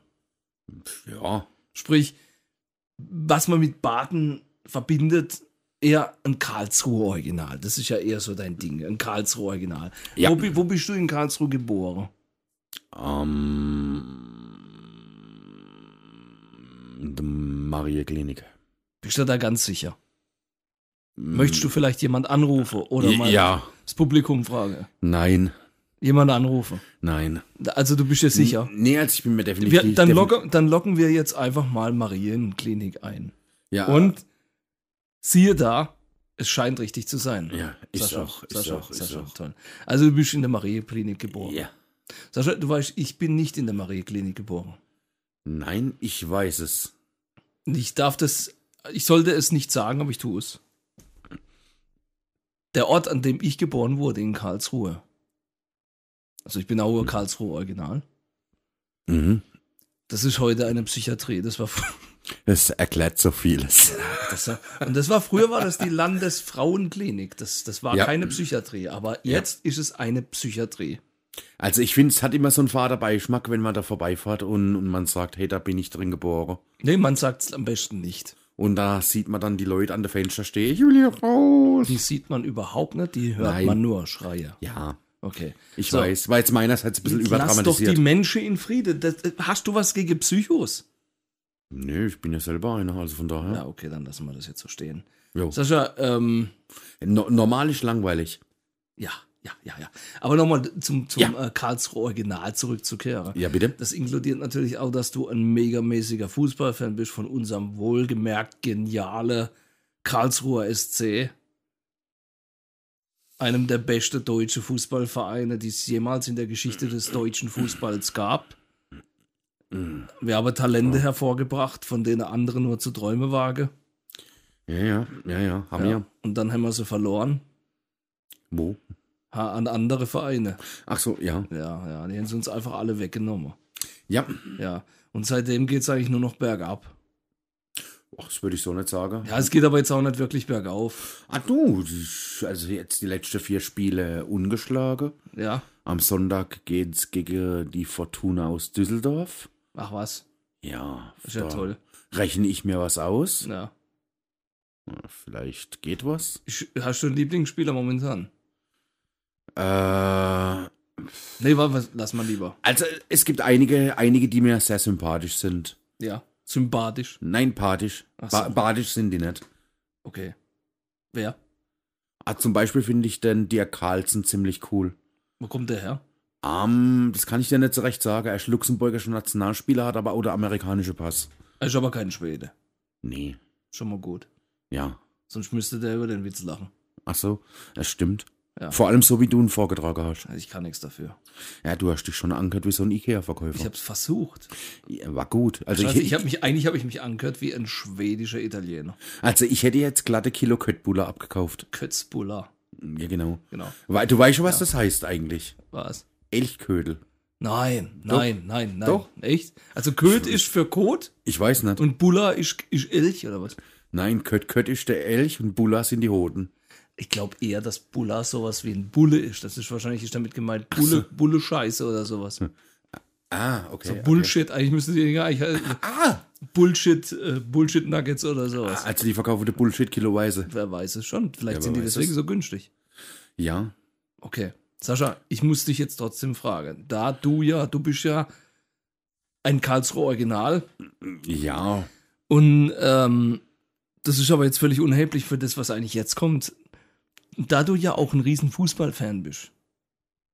Ja. Sprich, was man mit Baden verbindet, eher ein Karlsruhe Original. Das ist ja eher so dein Ding, ein Karlsruhe Original. Ja. Wo, wo bist du in Karlsruhe geboren? Ähm. Die Marie-Klinik. Bist du da ganz sicher? Möchtest du vielleicht jemand anrufen oder mal Ja. das Publikum fragen? Nein. Jemand anrufen. Nein. Also du bist dir sicher. Nee, also ich bin mir definitiv. Wir, dann, locken, dann locken wir jetzt einfach mal Marienklinik ein. Ja. Und siehe da, es scheint richtig zu sein. Ja, ist Sascha, auch, ist Sascha, auch, ist Sascha, auch. toll. Also du bist in der Marieklinik geboren. Ja. Sascha, du weißt, ich bin nicht in der Marieklinik geboren. Nein, ich weiß es. Ich darf das, ich sollte es nicht sagen, aber ich tue es. Der Ort, an dem ich geboren wurde, in Karlsruhe. Also ich bin auch Hm. ein Karlsruhe Original. Mhm. Das ist heute eine Psychiatrie. Das war, Das erklärt so vieles. das war und das war früher war das die Landesfrauenklinik. Das, das war Ja. keine Psychiatrie, aber jetzt ist es eine Psychiatrie. Also ich finde, es hat immer so einen Vaterbeischmack, wenn man da vorbeifährt und, und man sagt, hey, da bin ich drin geboren. Nee, man sagt es am besten nicht. Und da sieht man dann die Leute an der Fenster stehen, ich will hier raus. Die sieht man überhaupt nicht, die hört Nein. man nur Schreie. Ja, Okay. ich So. weiß. War jetzt meinerseits ein bisschen Lass doch die überdramatisiert. Menschen in Friede. Das, hast du was gegen Psychos? Nö, ich bin ja selber einer, also von daher. Ja, okay, dann lassen wir das jetzt so stehen. Jo. Sascha, ähm, No, normal ist langweilig. ja, ja, ja, ja. Aber nochmal zum, zum Ja. äh, Karlsruhe Original zurückzukehren. Ja, bitte? Das inkludiert natürlich auch, dass du ein megamäßiger Fußballfan bist von unserem wohlgemerkt geniale Karlsruher SC. Einem der besten deutschen Fußballvereine, die es jemals in der Geschichte des deutschen Fußballs gab. Wir haben Talente hervorgebracht, von denen andere nur zu träumen wagen. Ja, ja, ja, ja, haben wir. Und dann haben wir sie verloren Wo? An andere Vereine. Ach so, ja. Ja, ja, die haben sie uns einfach alle weggenommen. Ja, Ja. Und seitdem geht es eigentlich nur noch bergab. Ach, das würde ich so nicht sagen. Ja, es geht aber jetzt auch nicht wirklich bergauf. Ah, du, also jetzt die letzten vier Spiele ungeschlagen. Ja. Am Sonntag geht's gegen die Fortuna aus Düsseldorf. Ach was. Ja, ist ja toll. Rechne ich mir was aus? Ja. Vielleicht geht was. Hast du einen Lieblingsspieler momentan? Äh, Nee, wa- was, lass mal lieber. also es gibt einige, einige, die mir sehr sympathisch sind. Ja. Sympathisch. Nein, pathisch. Ach so. Ba badisch sind die nicht. Okay. Wer? Ah, zum Beispiel finde ich den Dirk Carlsen ziemlich cool. Wo kommt der her? Ähm, das kann ich dir nicht so recht sagen. Er ist Luxemburgischer Nationalspieler, hat aber auch der amerikanische Pass. Er ist aber kein Schwede. Nee. Schon mal gut. Ja. Sonst müsste der über den Witz lachen. Ach so, das stimmt. Ja. Vor allem so, wie du ihn vorgetragen hast. Also ich kann nichts dafür. Ja, du hast dich schon angehört wie so ein Ikea-Verkäufer. Ich hab's versucht. Ja, war gut. Also Scheiße, ich, ich habe mich, eigentlich habe ich mich angehört wie ein schwedischer Italiener. also ich hätte jetzt glatte Kilo Köttbullar abgekauft. Kötzbuller. Ja, genau. Genau. Du weißt schon, was das heißt eigentlich. Was? Elchködel. Nein, nein, nein, nein. Doch. Echt? Also Köt ist für Kot Ich weiß nicht. und Bulla ist, ist Elch oder was? Nein, Kött, Kött ist der Elch und Bulla sind die Hoden. Ich glaube eher, dass Bulla sowas wie ein Bulle ist. Das ist wahrscheinlich ist damit gemeint Bulle, Bulle Scheiße oder sowas. Ah, okay. So Bullshit, eigentlich müsste die ja, ich, Ah, Bullshit, äh, Bullshit Nuggets oder sowas. also die verkaufen die Bullshit kiloweise. Wer weiß es schon. Vielleicht Ja, sind die deswegen es? so günstig. Ja. Okay. Sascha, ich muss dich jetzt trotzdem fragen. Da du ja, du bist ja ein Karlsruhe Original Ja. und ähm, das ist aber jetzt völlig unerheblich für das, was eigentlich jetzt kommt. Da du ja auch ein riesen Fußballfan bist,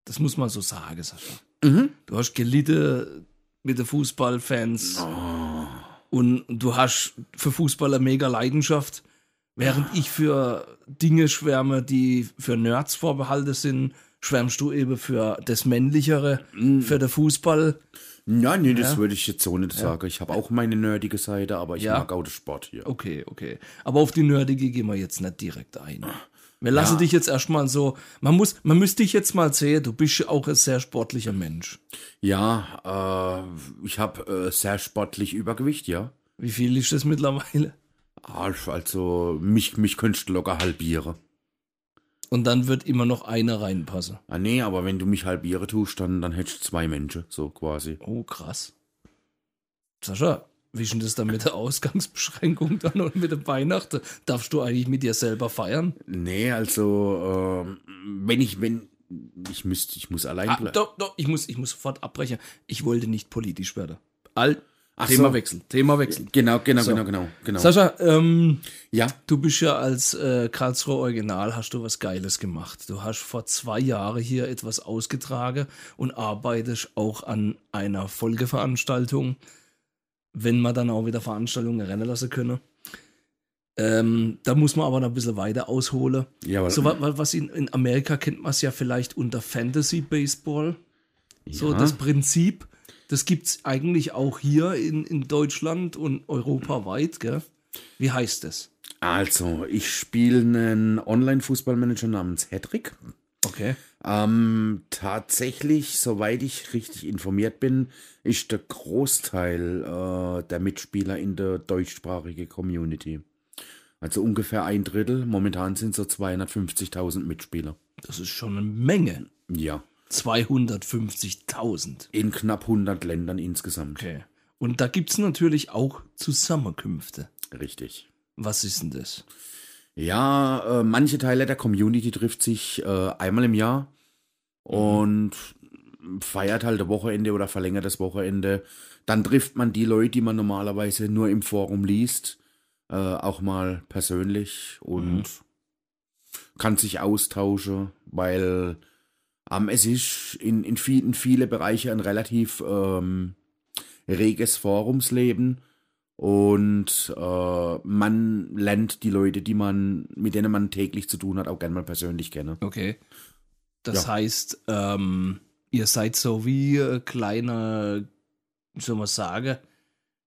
das muss man so sagen, Sascha. Mhm. Du hast gelitten mit den Fußballfans Oh. und du hast für Fußball eine mega Leidenschaft, während ich für Dinge schwärme, die für Nerds vorbehalten sind, schwärmst du eben für das Männlichere, für den Fußball. Ja, nee, das Ja. würde ich jetzt so nicht sagen. Ich habe auch meine nerdige Seite, aber ich Ja. mag auch den Sport hier. Okay, okay. Aber auf die Nerdige gehen wir jetzt nicht direkt ein. Wir lassen Ja. dich jetzt erstmal so, man muss, man müsste dich jetzt mal sehen, du bist ja auch ein sehr sportlicher Mensch. Ja, äh, ich habe äh, sehr sportlich Übergewicht, ja. Wie viel ist das mittlerweile? Ah, Also, mich, mich könntest du locker halbieren. Und dann wird immer noch einer reinpassen. Ah, nee, aber wenn du mich halbieren tust, dann, dann hättest du zwei Menschen, so quasi. Oh, krass. Sascha, wie ist denn das dann mit der Ausgangsbeschränkung dann und mit dem Weihnachten? Darfst du eigentlich mit dir selber feiern? Nee, also, ähm, wenn ich, wenn, ich müsste, ich muss allein Ah, bleiben. doch, doch, ich muss, ich muss sofort abbrechen. Ich wollte nicht politisch werden. All, Ach Thema so. wechseln, Thema wechseln. Genau, genau, So. genau, genau, genau. Sascha, ähm, ja, du bist ja als äh, Karlsruhe Original, hast du was Geiles gemacht. Du hast vor zwei Jahren hier etwas ausgetragen und arbeitest auch an einer Folgeveranstaltung, wenn man dann auch wieder Veranstaltungen rennen lassen können. Ähm, da muss man aber noch ein bisschen weiter ausholen. ja, So, wa- wa- was in, in Amerika kennt man es ja vielleicht unter Fantasy Baseball. So Ja. das Prinzip, das gibt es eigentlich auch hier in, in Deutschland und europaweit, gell? Wie heißt das? Also, ich spiele einen Online-Fußballmanager namens Hedrick. Okay. Ähm, tatsächlich, soweit ich richtig informiert bin, ist der Großteil äh, der Mitspieler in der deutschsprachigen Community. Also ungefähr ein Drittel. Momentan sind so 250.000 Mitspieler. Das ist schon eine Menge. Ja. 250.000. In knapp 100 Ländern insgesamt. Okay. Und da gibt es natürlich auch Zusammenkünfte. Richtig. Was ist denn das? Ja, äh, manche Teile der Community trifft sich äh, einmal im Jahr und feiert halt ein Wochenende oder verlängert das Wochenende. Dann trifft man die Leute, die man normalerweise nur im Forum liest, äh, auch mal persönlich und kann sich austauschen, weil ähm, es ist in, in, viel, in viele Bereiche ein relativ ähm, reges Forumsleben und äh, man lernt die Leute, die man, mit denen man täglich zu tun hat, auch gerne mal persönlich kennen. Okay. Das Ja. heißt, ähm, ihr seid so wie ein kleiner, wie soll man sagen,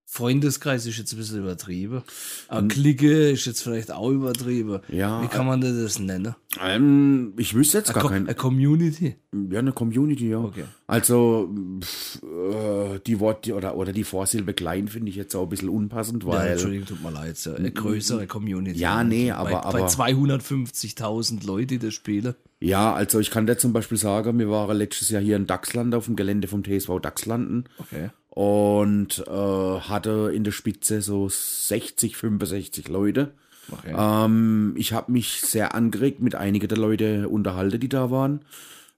Freundeskreis ist jetzt ein bisschen übertrieben. Aber Clique ist jetzt vielleicht auch übertrieben. Ja, Wie kann man denn das nennen? Ähm, ich wüsste jetzt Eine, gar Co kein. eine Community. Ja, eine Community, ja. Okay. Also pff, äh, die Wort oder oder die Vorsilbe klein finde ich jetzt auch ein bisschen unpassend, Ja, weil Entschuldigung, tut mir leid. so Eine größere Community. Ja, nee, bei, aber- Bei aber- 250.000 Leute, die das spielen. ja, also ich kann dir zum Beispiel sagen, wir waren letztes Jahr hier in Dachsland auf dem Gelände vom TSV Dachslanden Okay. und äh, hatte in der Spitze so 60, 65 Leute. okay. Ähm, ich habe mich sehr angeregt mit einigen der Leute unterhalten, die da waren.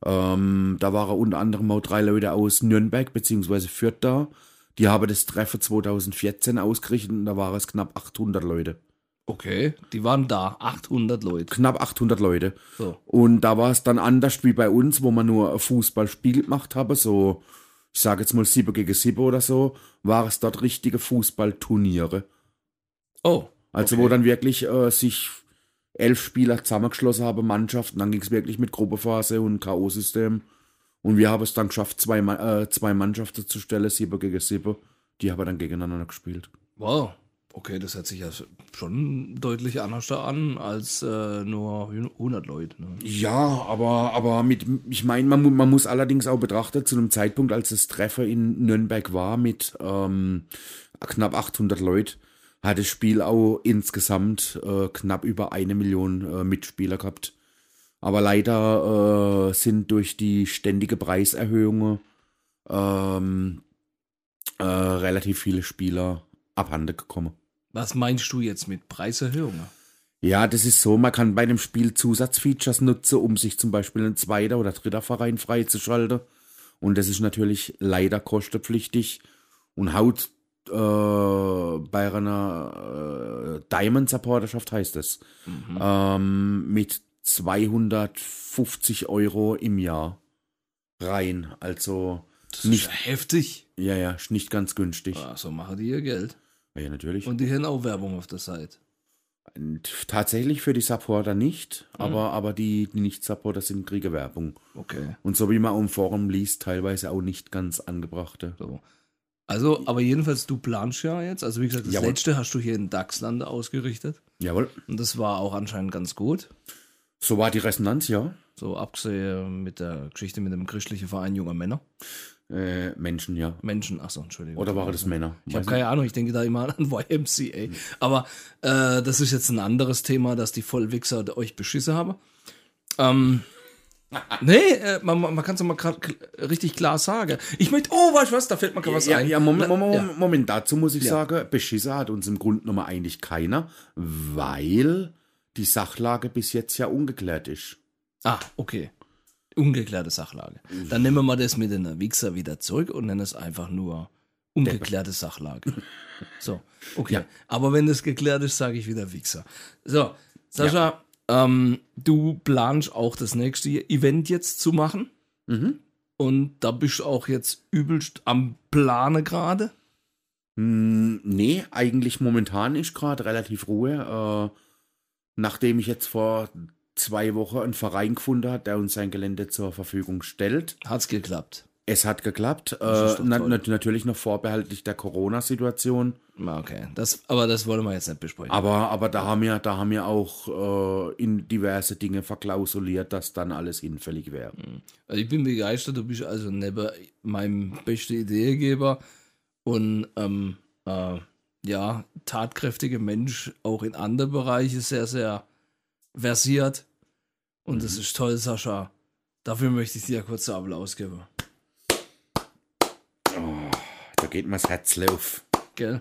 Ähm, da waren unter anderem auch drei Leute aus Nürnberg bzw. Fürth da. Die haben das Treffen 2014 ausgerichtet und da waren es knapp 800 Leute. okay. Die waren da. 800 Leute. Knapp 800 Leute. So. Und da war es dann anders wie bei uns, wo man nur ein Fußballspiel gemacht habe, so, ich sage jetzt mal 7 gegen 7 oder so, war es dort richtige Fußballturniere. Oh. Also Okay. wo dann wirklich äh, sich elf Spieler zusammengeschlossen haben, Mannschaften, dann ging es wirklich mit Gruppephase und K.O.-System. Und wir haben es dann geschafft, zwei, äh, zwei Mannschaften zu stellen, sieben gegen sieben. Die haben dann gegeneinander gespielt. Wow. Okay, das hört sich ja schon deutlich anders an als äh, nur 100 Leute. Ne? Ja, aber, aber mit, ich meine, man, man muss allerdings auch betrachten, zu einem Zeitpunkt, als das Treffen in Nürnberg war mit ähm, knapp 800 Leuten, hat das Spiel auch insgesamt äh, knapp über eine Million äh, Mitspieler gehabt. Aber leider äh, sind durch die ständige Preiserhöhungen ähm, äh, relativ viele Spieler abhanden gekommen. Was meinst du jetzt mit Preiserhöhungen? Ja, das ist so, man kann bei einem Spiel Zusatzfeatures nutzen, um sich zum Beispiel ein zweiter oder dritter Verein freizuschalten. Und das ist natürlich leider kostenpflichtig und haut äh, bei einer äh, Diamond Supporterschaft heißt es, ähm, mit 250 Euro im Jahr rein. Also Das nicht, ist ja heftig. ja, ja, nicht ganz günstig. Ja, so machen die ihr Geld. Ja, natürlich. Und die haben auch Werbung auf der Seite. Und tatsächlich für die Supporter nicht, Mhm. aber, aber die, die Nicht-Supporter sind kriege Werbung. Okay. Und so wie man im Forum liest, teilweise auch nicht ganz angebrachte. So. Also, aber jedenfalls, du planst ja jetzt. Also, wie gesagt, das Jawohl. letzte hast du hier in Dachsland ausgerichtet. Jawohl. Und das war auch anscheinend ganz gut. So war die Resonanz, ja. So abgesehen mit der Geschichte mit dem christlichen Verein junger Männer. Äh, Menschen, ja. Menschen, achso, Entschuldigung. Oder waren das Männer? Ich habe keine Ahnung, ich denke da immer an YMCA. Aber äh, das ist jetzt ein anderes Thema, dass die Vollwichser euch beschissen haben. Ähm, nee, äh, man, man kann es mal grad richtig klar sagen. Ich möchte, oh, weißt du was, da fällt mir gerade was ja, ein. ja, Moment, Moment, ja. Moment, dazu muss ich Ja. sagen, beschissen hat uns im Grunde genommen eigentlich keiner, weil die Sachlage bis jetzt ja ungeklärt ist. Ah, okay. Ungeklärte Sachlage. Dann nehmen wir mal das mit den Wichser wieder zurück und nennen es einfach nur ungeklärte Sachlage. So, okay. Ja. Aber wenn das geklärt ist, sage ich wieder Wichser. So, Sascha, ähm, du planst auch das nächste Event jetzt zu machen. Mhm. Und da bist du auch jetzt übelst am Plane gerade. Hm, nee, eigentlich momentan ist gerade relativ Ruhe. Äh, nachdem ich jetzt vor zwei Wochen einen Verein gefunden habe, der uns sein Gelände zur Verfügung stellt, Hat's geklappt. Es hat geklappt. Äh, na, natürlich noch vorbehaltlich der Corona-Situation. Okay, das, aber das wollen wir jetzt nicht besprechen. Aber, aber da haben wir, da haben wir auch äh, in diverse Dinge verklausuliert, dass dann alles hinfällig wäre. Also ich bin begeistert, du bist also neben meinem besten Ideegeber und ähm, äh, ja, tatkräftiger Mensch, auch in anderen Bereichen sehr, sehr versiert. Und das ist toll, Sascha. Dafür möchte ich dir kurz einen Applaus geben. Da geht mir das Herz auf. Gell?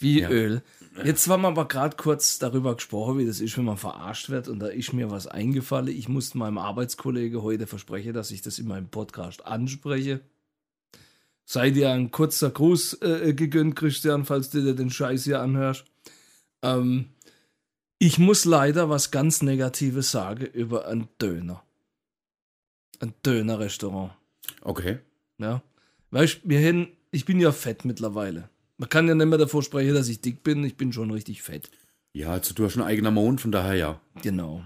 Wie Ja. Öl. Jetzt haben wir aber gerade kurz darüber gesprochen, wie das ist, wenn man verarscht wird. Und da ist mir was eingefallen. Ich musste meinem Arbeitskollege heute versprechen, dass ich das in meinem Podcast anspreche. Sei dir ein kurzer Gruß äh, gegönnt, Christian, falls du dir den Scheiß hier anhörst. Ähm, ich muss leider was ganz Negatives sagen über einen Döner. Ein Dönerrestaurant. Okay. Ja. Weißt wir hin, ich bin ja fett mittlerweile. Man kann ja nicht mehr davor sprechen, dass ich dick bin. Ich bin schon richtig fett. Ja, also du hast ein eigener Mond, von daher ja. Genau.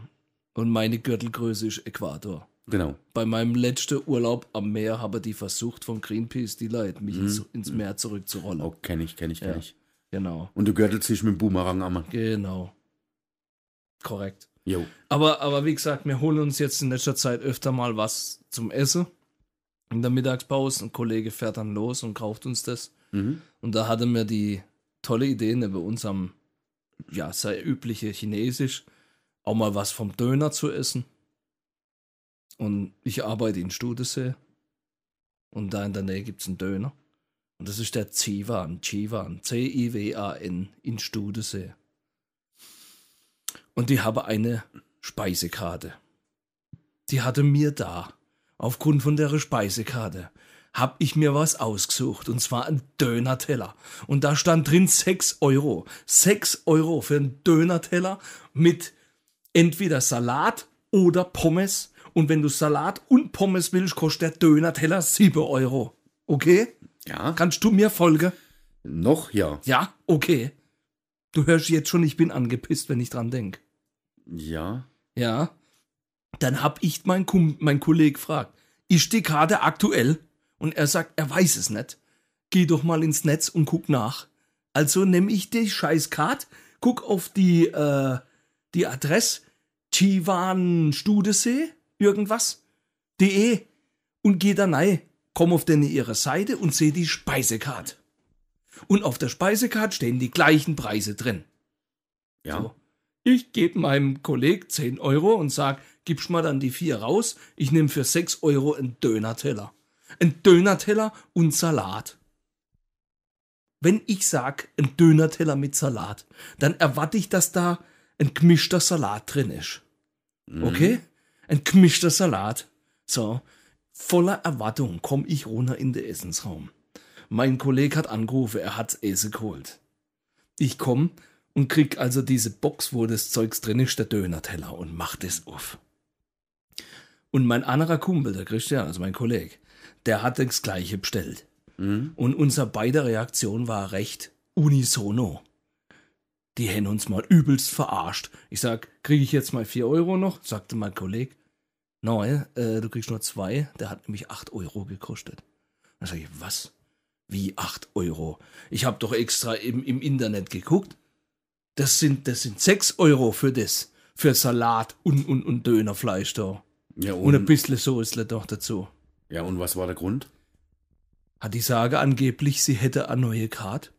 Und meine Gürtelgröße ist Äquator. Genau. Bei meinem letzten Urlaub am Meer habe die versucht von Greenpeace, die Leute, mich ins, ins Meer zurückzurollen. Oh, kenne ich, kenne ich, kenne Ja. ich. Genau. Und du gürtelst dich mit dem Boomerang an. Genau. Korrekt. Jo. Aber, aber wie gesagt, wir holen uns jetzt in letzter Zeit öfter mal was zum Essen. In der Mittagspause. Ein Kollege fährt dann los und kauft uns das. Mhm. Und da hatte mir die tolle Idee, ne, bei uns am, ja, sehr übliche Chinesisch, auch mal was vom Döner zu essen. Und ich arbeite in Studesee. Und da in der Nähe gibt es einen Döner. Und das ist der Zivan, Chivan, C-I-W-A-N, in Studesee. Und die habe eine Speisekarte. Die hatte mir da. Aufgrund von der Speisekarte hab ich mir was ausgesucht. Und zwar ein Dönerteller. Und da stand drin 6 Euro. 6 Euro für einen Dönerteller mit entweder Salat oder Pommes. Und wenn du Salat und Pommes willst, kostet der Dönerteller 7 Euro. Okay? Ja. Kannst du mir folgen? Noch ja. Ja, okay. Du hörst jetzt schon, ich bin angepisst, wenn ich dran denk. Ja. Ja. Dann hab ich mein, Kum mein Kollege gefragt, ist die Karte aktuell? Und er sagt, er weiß es nicht. Geh doch mal ins Netz und guck nach. Also nehme ich die scheiß Karte, guck auf die, äh, die Adresse Chivan Studesee, irgendwas, de und geh da rein. Komm auf deine ihre Seite und seh die Speisekarte. Und auf der Speisekarte stehen die gleichen Preise drin. Ja. So. Ich gebe meinem Kollegen 10 Euro und sag, gibst mal dann die vier raus. Ich nehme für 6 Euro einen Dönerteller. Ein Dönerteller und Salat. Wenn ich sag, ein Dönerteller mit Salat, dann erwarte ich, dass da ein gemischter Salat drin ist. Okay? Ein gemischter Salat. So. Voller Erwartung komme ich runter in den Essensraum. Mein Kollege hat angerufen, er hat's Essen geholt. Ich komm und krieg also diese Box, wo das Zeugs drin ist, der Dönerteller und mach das auf. Und mein anderer Kumpel, der Christian, also mein Kollege, der hat das gleiche bestellt. Und unser beider Reaktion war recht unisono. Die hätten uns mal übelst verarscht. Ich sag, kriege ich jetzt mal 4 Euro noch? Sagte mein Kollege. Nein, äh, du kriegst nur zwei. Der hat nämlich 8 Euro gekostet. Dann sag ich, was? Wie 8 Euro? Ich habe doch extra im, im Internet geguckt. Das sind, das sind 6 Euro für das. Für Salat und, und, und Dönerfleisch da. Ja, Und ein und, bisschen Soßle doch dazu. ja, und was war der Grund? Hat die Sage angeblich, sie hätte eine neue Card?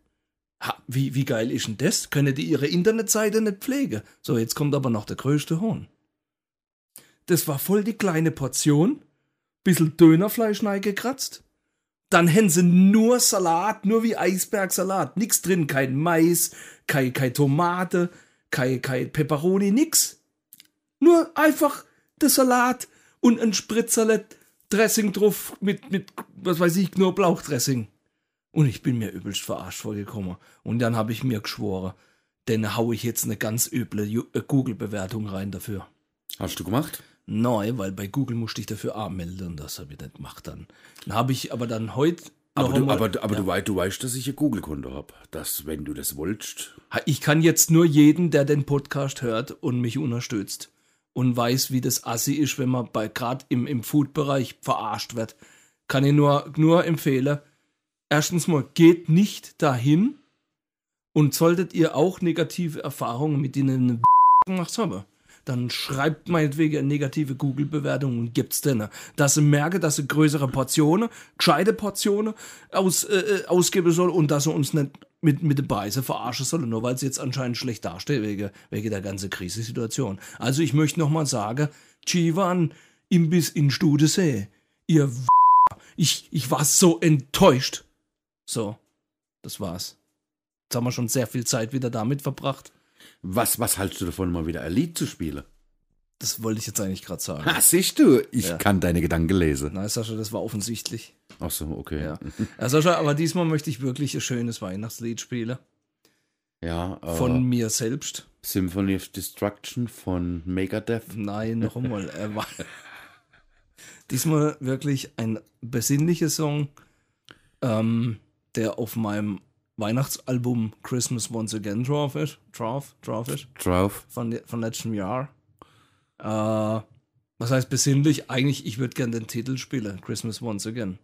Ha, wie, wie geil ist denn das? Können die ihre Internetseite nicht pflegen? So, jetzt kommt aber noch der größte Hohn. Das war voll die kleine Portion, bisschen Dönerfleisch gekratzt. Dann hätten sie nur Salat, nur wie Eisbergsalat. Nix drin, kein Mais, kein, kein Tomate, kein, kein Peperoni, nix. Nur einfach der Salat und ein Spritzerle Dressing drauf mit, mit, was weiß ich, Knoblauchdressing. Und ich bin mir übelst verarscht vorgekommen. Und dann habe ich mir geschworen, dann hau ich jetzt eine ganz üble äh, Google-Bewertung rein dafür. Hast du gemacht? Nein, weil bei Google musste ich dafür anmelden und das habe ich nicht gemacht dann. Dann habe ich aber dann heute Aber, du, aber, aber du, weißt, du weißt, dass ich ein Google-Konto habe. Dass, wenn du das wolltest. Ich kann jetzt nur jeden, der den Podcast hört und mich unterstützt und weiß, wie das assi ist, wenn man bei gerade im, im Food-Bereich verarscht wird, Kann ich nur, nur empfehlen. Erstens mal, geht nicht dahin und solltet ihr auch negative Erfahrungen mit ihnen gemacht haben, dann schreibt meinetwegen eine negative Google-Bewertung und gibt's denen. Dass sie merken, dass sie größere Portionen, gescheite Portionen aus, äh, äh, ausgeben soll und dass sie uns nicht mit, mit den Preisen verarschen sollen, nur weil sie jetzt anscheinend schlecht dastehen wegen, wegen der ganzen Krisensituation. Also ich möchte nochmal sagen, Chivan, Imbiss in Studesee, ihr w ich, ich war so enttäuscht. So, das war's. Jetzt haben wir schon sehr viel Zeit wieder damit verbracht. Was, was haltst du davon, mal wieder ein Lied zu spielen? Das wollte ich jetzt eigentlich gerade sagen. Ha, siehst du, ich Ja. kann deine Gedanken lesen. Nein, Sascha, das war offensichtlich. Ach so, okay. Ja. ja, Sascha, aber diesmal möchte ich wirklich ein schönes Weihnachtslied spielen. Ja, äh, Von mir selbst. Symphony of Destruction von Megadeth. Nein, noch einmal. War diesmal wirklich ein besinnlicher Song, ähm, der auf meinem Weihnachtsalbum Christmas Once Again drauf ist. Drauf, drauf ist. Drauf. Von, von letztem Jahr. Äh, was heißt besinnlich? Eigentlich, ich würde gerne den Titel spielen. Christmas Once Again.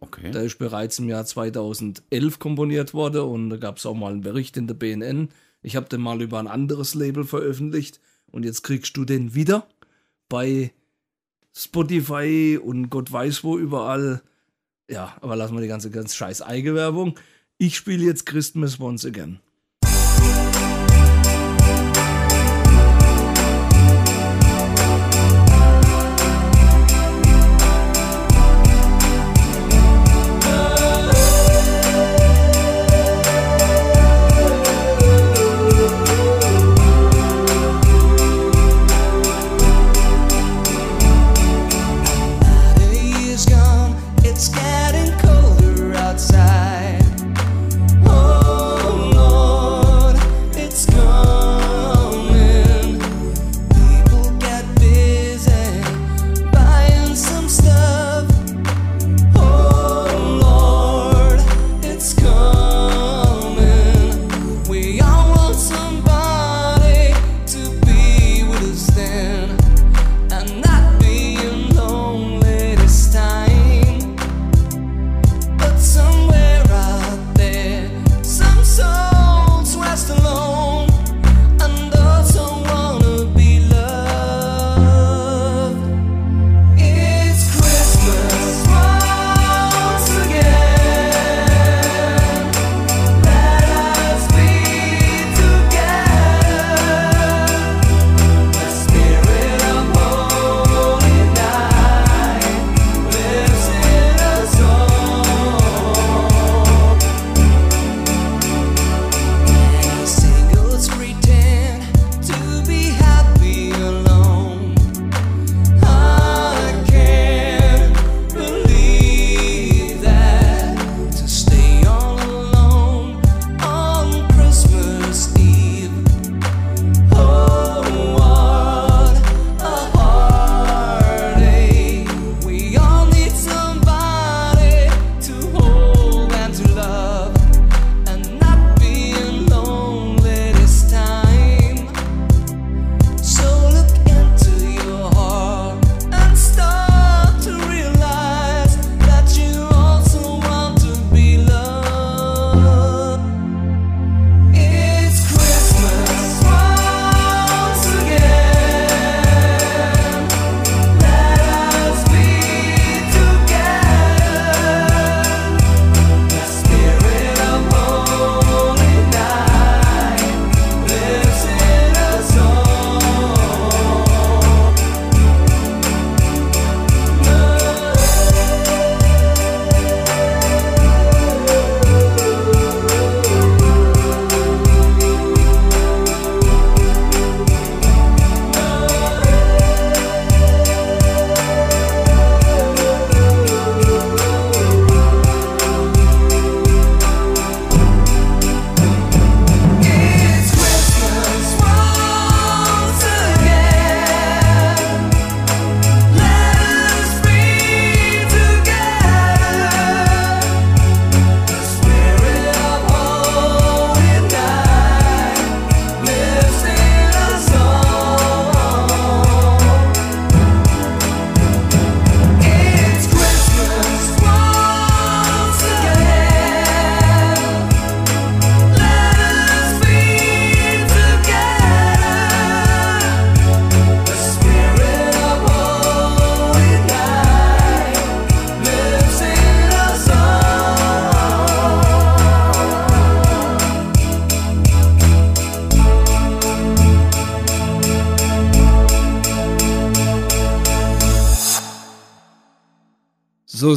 Okay. Der ist bereits im Jahr 2011 komponiert worden und da gab es auch mal einen Bericht in der BNN. Ich habe den mal über ein anderes Label veröffentlicht und jetzt kriegst du den wieder bei Spotify und Gott weiß wo überall. Ja, aber lassen wir die ganze ganz scheiß Eigenwerbung. Ich spiele jetzt Christmas Once Again.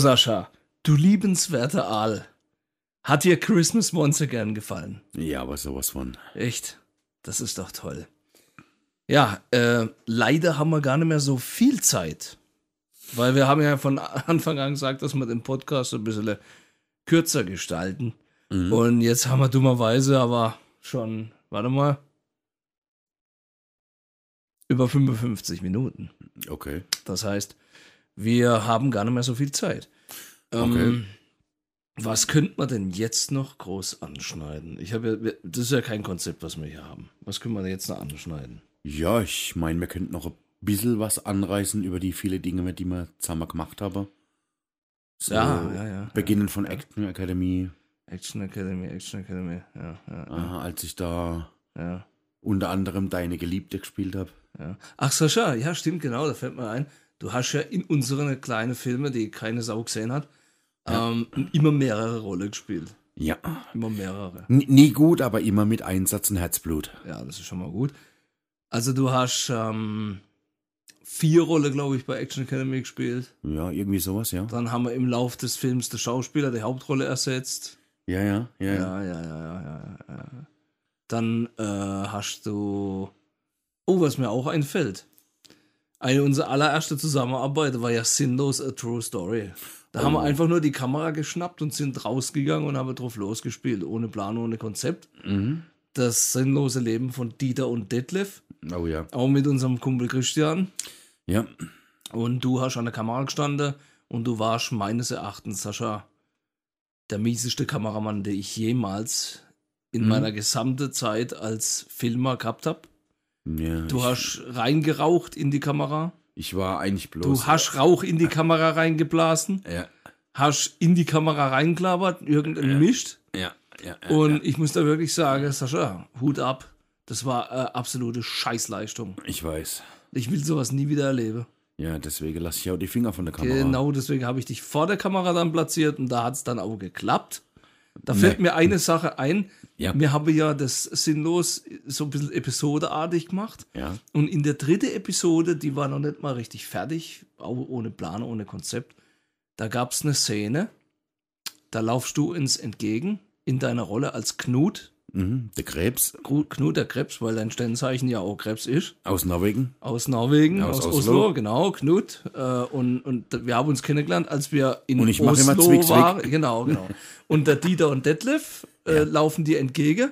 Sascha, du liebenswerter Aal. Hat dir Christmas Once Again gefallen? Ja, aber sowas von. Echt? Das ist doch toll. Ja, äh, leider haben wir gar nicht mehr so viel Zeit. Weil wir haben ja von Anfang an gesagt, dass wir den Podcast ein bisschen kürzer gestalten. Und jetzt haben wir dummerweise aber schon, warte mal, über 55 Minuten. Okay. Das heißt, wir haben gar nicht mehr so viel Zeit. Ähm, Okay. Was könnte man denn jetzt noch groß anschneiden? Ich habe ja, das ist ja kein Konzept, was wir hier haben. Was können wir denn jetzt noch anschneiden? Ja, ich meine, wir könnten noch ein bisschen was anreißen über die viele Dinge, die wir zusammen gemacht haben. So, Ja, ja, ja, Beginnen von Action Academy, Action Academy, Action Academy, ja, ja, aha, als ich da ja, unter anderem Deine Geliebte gespielt habe. ja. Ach, Sascha, ja, stimmt, genau, da fällt mir ein. Du hast ja in unseren kleinen Filmen, die keine Sau gesehen hat, ähm, immer mehrere Rollen gespielt. Ja. Immer mehrere. N nie gut, aber immer mit Einsatz und Herzblut. Ja, das ist schon mal gut. Also du hast ähm, vier Rollen, glaube ich, bei Action Academy gespielt. Ja, irgendwie sowas, ja. Dann haben wir im Lauf des Films der Schauspieler die Hauptrolle ersetzt. Ja, ja, ja, ja. Ja, ja, ja, ja, ja. ja. Dann äh, hast du. Oh, was mir auch einfällt. Eine unserer allererste Zusammenarbeit war ja Sinnlos A True Story. Da haben wir einfach nur die Kamera geschnappt und sind rausgegangen und haben drauf losgespielt. Ohne Plan, ohne Konzept. Das sinnlose Leben von Dieter und Detlef. Oh ja. Auch mit unserem Kumpel Christian. Ja. Und du hast an der Kamera gestanden und du warst meines Erachtens, Sascha, der mieseste Kameramann, den ich jemals in meiner gesamten Zeit als Filmer gehabt habe. Ja Du ich, hast reingeraucht in die Kamera. ich war eigentlich bloß. Du hast Rauch in die Kamera reingeblasen. Ja, Hast in die Kamera reinklappert, irgendein Mischt. ja, ja. ja Und ich muss da wirklich sagen, Sascha, Hut ab. Das war äh, absolute Scheißleistung. ich weiß. Ich will sowas nie wieder erleben. Ja, deswegen lasse ich auch die Finger von der Kamera. Genau, deswegen habe ich dich vor der Kamera dann platziert und da hat es dann auch geklappt. Da fällt mir eine Sache ein. Ja. Wir haben ja das sinnlos so ein bisschen episodeartig gemacht. Ja. Und in der dritten Episode, die war noch nicht mal richtig fertig, auch ohne Plan, ohne Konzept. Da gab es eine Szene, da laufst du uns entgegen in deiner Rolle als Knut. Mhm. Der Krebs Knut der Krebs, weil dein Sternzeichen ja auch Krebs ist. aus Norwegen. Aus Norwegen, Aus aus, Oslo. Oslo. genau, Knut. Äh, und, und wir haben uns kennengelernt, als wir in Und ich Oslo immer Zwick, Zwick. waren. Genau, genau. Und der Dieter und Detlef äh, laufen dir entgegen.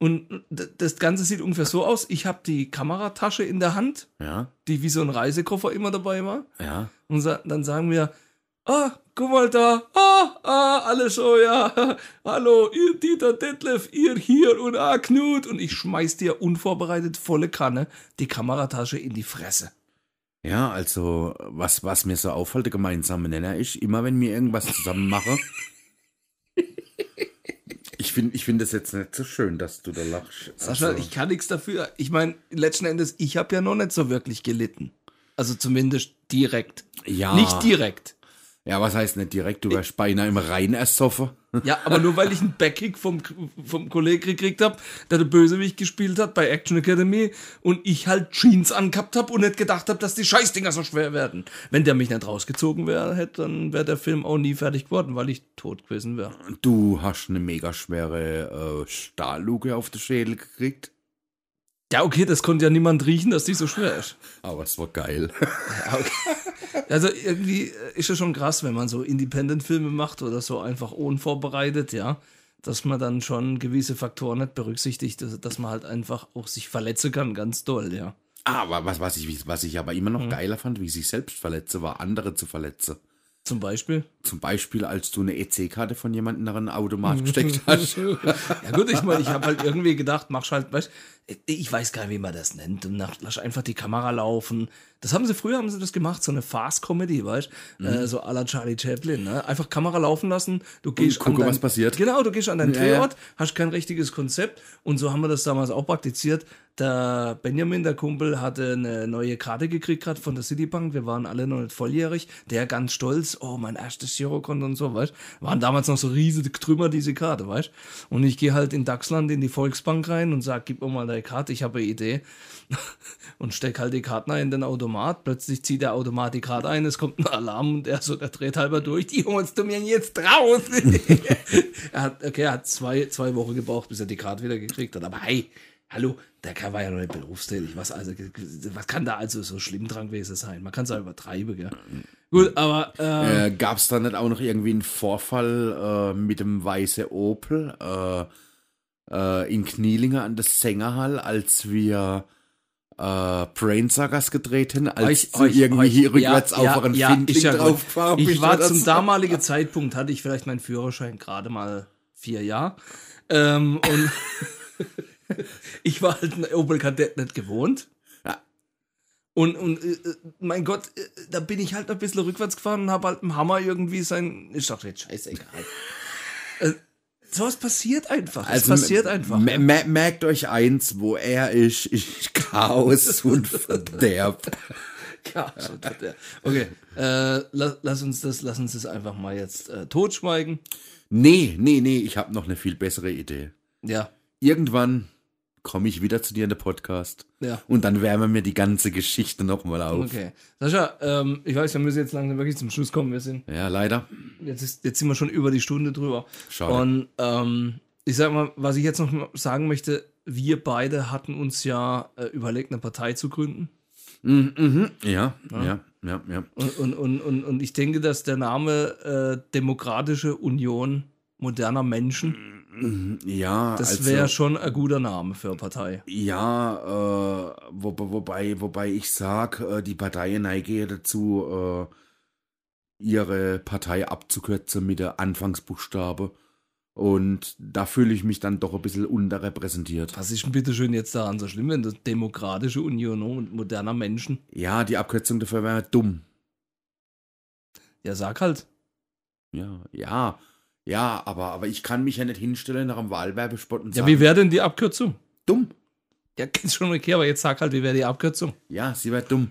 Und das Ganze sieht ungefähr so aus. Ich habe die Kameratasche in der Hand, Ja, die wie so ein Reisekoffer immer dabei war. ja. Und dann sagen wir, ah, guck mal da, ah, ah, alles so, ja, hallo, ihr Dieter Detlef, ihr hier und ah, Knut. Und ich schmeiß dir unvorbereitet volle Kanne die Kameratasche in die Fresse. Ja, also, was, was mir so auffällt, der gemeinsame Nenner ist, immer wenn wir irgendwas zusammen machen. ich finde ich find das jetzt nicht so schön, dass du da lachst. Sascha, Also, ich kann nichts dafür. Ich meine, letzten Endes, ich habe ja noch nicht so wirklich gelitten. Also zumindest direkt. ja, Nicht direkt. Ja, was heißt nicht direkt? Du wärst beinahe im Rhein ersoffen. Ja, aber nur weil ich einen Backkick vom, vom Kollegen gekriegt habe, der der Bösewicht gespielt hat bei Action Academy und ich halt Jeans angehabt habe und nicht gedacht habe, dass die Scheißdinger so schwer werden. Wenn der mich nicht rausgezogen wäre, hätte, dann wäre der Film auch nie fertig geworden, weil ich tot gewesen wäre. Du hast eine mega schwere äh, Stahlluke auf den Schädel gekriegt. Ja, okay, das konnte ja niemand riechen, dass die so schwer ist. Aber es war geil. Ja, okay. Also irgendwie ist es schon krass, wenn man so Independent-Filme macht oder so einfach unvorbereitet, ja, dass man dann schon gewisse Faktoren nicht berücksichtigt, dass, man halt einfach auch sich verletzen kann, ganz doll, ja. Aber was, was, ich, was ich aber immer noch geiler fand, wie ich sich selbst verletze, war andere zu verletzen. Zum Beispiel. Zum Beispiel, als du eine EC-Karte von jemandem nach einem Automat gesteckt hast. Ja gut, ich meine, ich habe halt irgendwie gedacht, mach halt, weißt, ich weiß gar nicht, wie man das nennt. Und nach, lass einfach die Kamera laufen. Das haben sie früher, haben sie das gemacht, so eine Fast-Comedy, weißt, äh, so à la Charlie Chaplin, ne? Einfach Kamera laufen lassen, du gehst gucke, an dein, was passiert. Genau, du gehst an deinen Ja, ja. Drehort, hast kein richtiges Konzept und so haben wir das damals auch praktiziert. Der Benjamin, der Kumpel, hatte eine neue Karte gekriegt gerade von der Citibank. Wir waren alle noch nicht volljährig. Der ganz stolz, oh, mein erstes Girokonto und so, weißt Waren damals noch so riesige Trümmer, diese Karte, weißt Und ich gehe halt in Dachsland in die Volksbank rein und sag, gib mir mal da drei Karten, ich habe eine Idee. Und steck halt die Karten ein in den Automat. Plötzlich zieht der Automat die Karte ein, es kommt ein Alarm und er so, der dreht halber durch. Die holst du mir jetzt raus. er hat, okay, er hat zwei, zwei Wochen gebraucht, bis er die Karte wieder gekriegt hat. Aber hey, hallo, der Kerl war ja noch nicht berufstätig. Was, also, was kann da also so schlimm dran gewesen sein? Man kann es ja übertreiben, gell? Gut, aber äh, Äh, Gab es da nicht auch noch irgendwie einen Vorfall äh, mit dem weiße Opel äh, äh, in Knielinger an der Sängerhall, als wir äh, Brainsuckers gedreht haben, als Euch- euch- irgendwie euch- hier rückwärts ja, auf einen ja, Findling ist ja gut. draufgefahren Ich war zum damaligen Zeitpunkt, hatte ich vielleicht meinen Führerschein gerade mal vier Jahre. Ähm, und ich war halt ein Opel Kadett nicht gewohnt. Ja. Und, und äh, äh, mein Gott, äh, da bin ich halt ein bisschen rückwärts gefahren und habe halt im Hammer irgendwie sein. Ich dachte, jetzt scheißegal. sowas passiert einfach. es passiert einfach. merkt euch eins, wo er ist, ist Chaos und Verderb. So tut er. Okay, äh, lass, lass uns das, lass uns das einfach mal jetzt äh, totschweigen. Nee, nee, nee, ich habe noch eine viel bessere Idee. Ja, Irgendwann komme ich wieder zu dir in den Podcast ja. und dann wärmen wir die ganze Geschichte nochmal auf. Okay. Sascha, ähm, ich weiß, wir müssen jetzt langsam wirklich zum Schluss kommen. Wir sind, Ja, leider. jetzt, ist, jetzt sind wir schon über die Stunde drüber. Schade. Und ähm, ich sag mal, was ich jetzt noch sagen möchte, wir beide hatten uns ja äh, überlegt, eine Partei zu gründen. Mhm, mhm. Ja, ja, ja, ja. Und, und, und, und, und ich denke, dass der Name äh, Demokratische Union moderner Menschen, Ja, das also, wäre schon ein guter Name für eine Partei. Ja, äh, wo, wobei, wobei ich sag, äh, die Parteien neigen dazu, äh, ihre Partei abzukürzen mit der Anfangsbuchstabe. Und da fühle ich mich dann doch ein bisschen unterrepräsentiert. Was ist denn bitte schön jetzt daran so schlimm, wenn das Demokratische Union und moderner Menschen? Ja, die Abkürzung dafür wäre dumm. Ja, sag halt. Ja, ja, ja, aber, aber ich kann mich ja nicht hinstellen nach einem Wahlwerbespot und Ja, sagen, wie wäre denn die Abkürzung? dumm. Ja, ist schon okay, aber jetzt sag halt, wie wäre die Abkürzung? Ja, sie wäre dumm.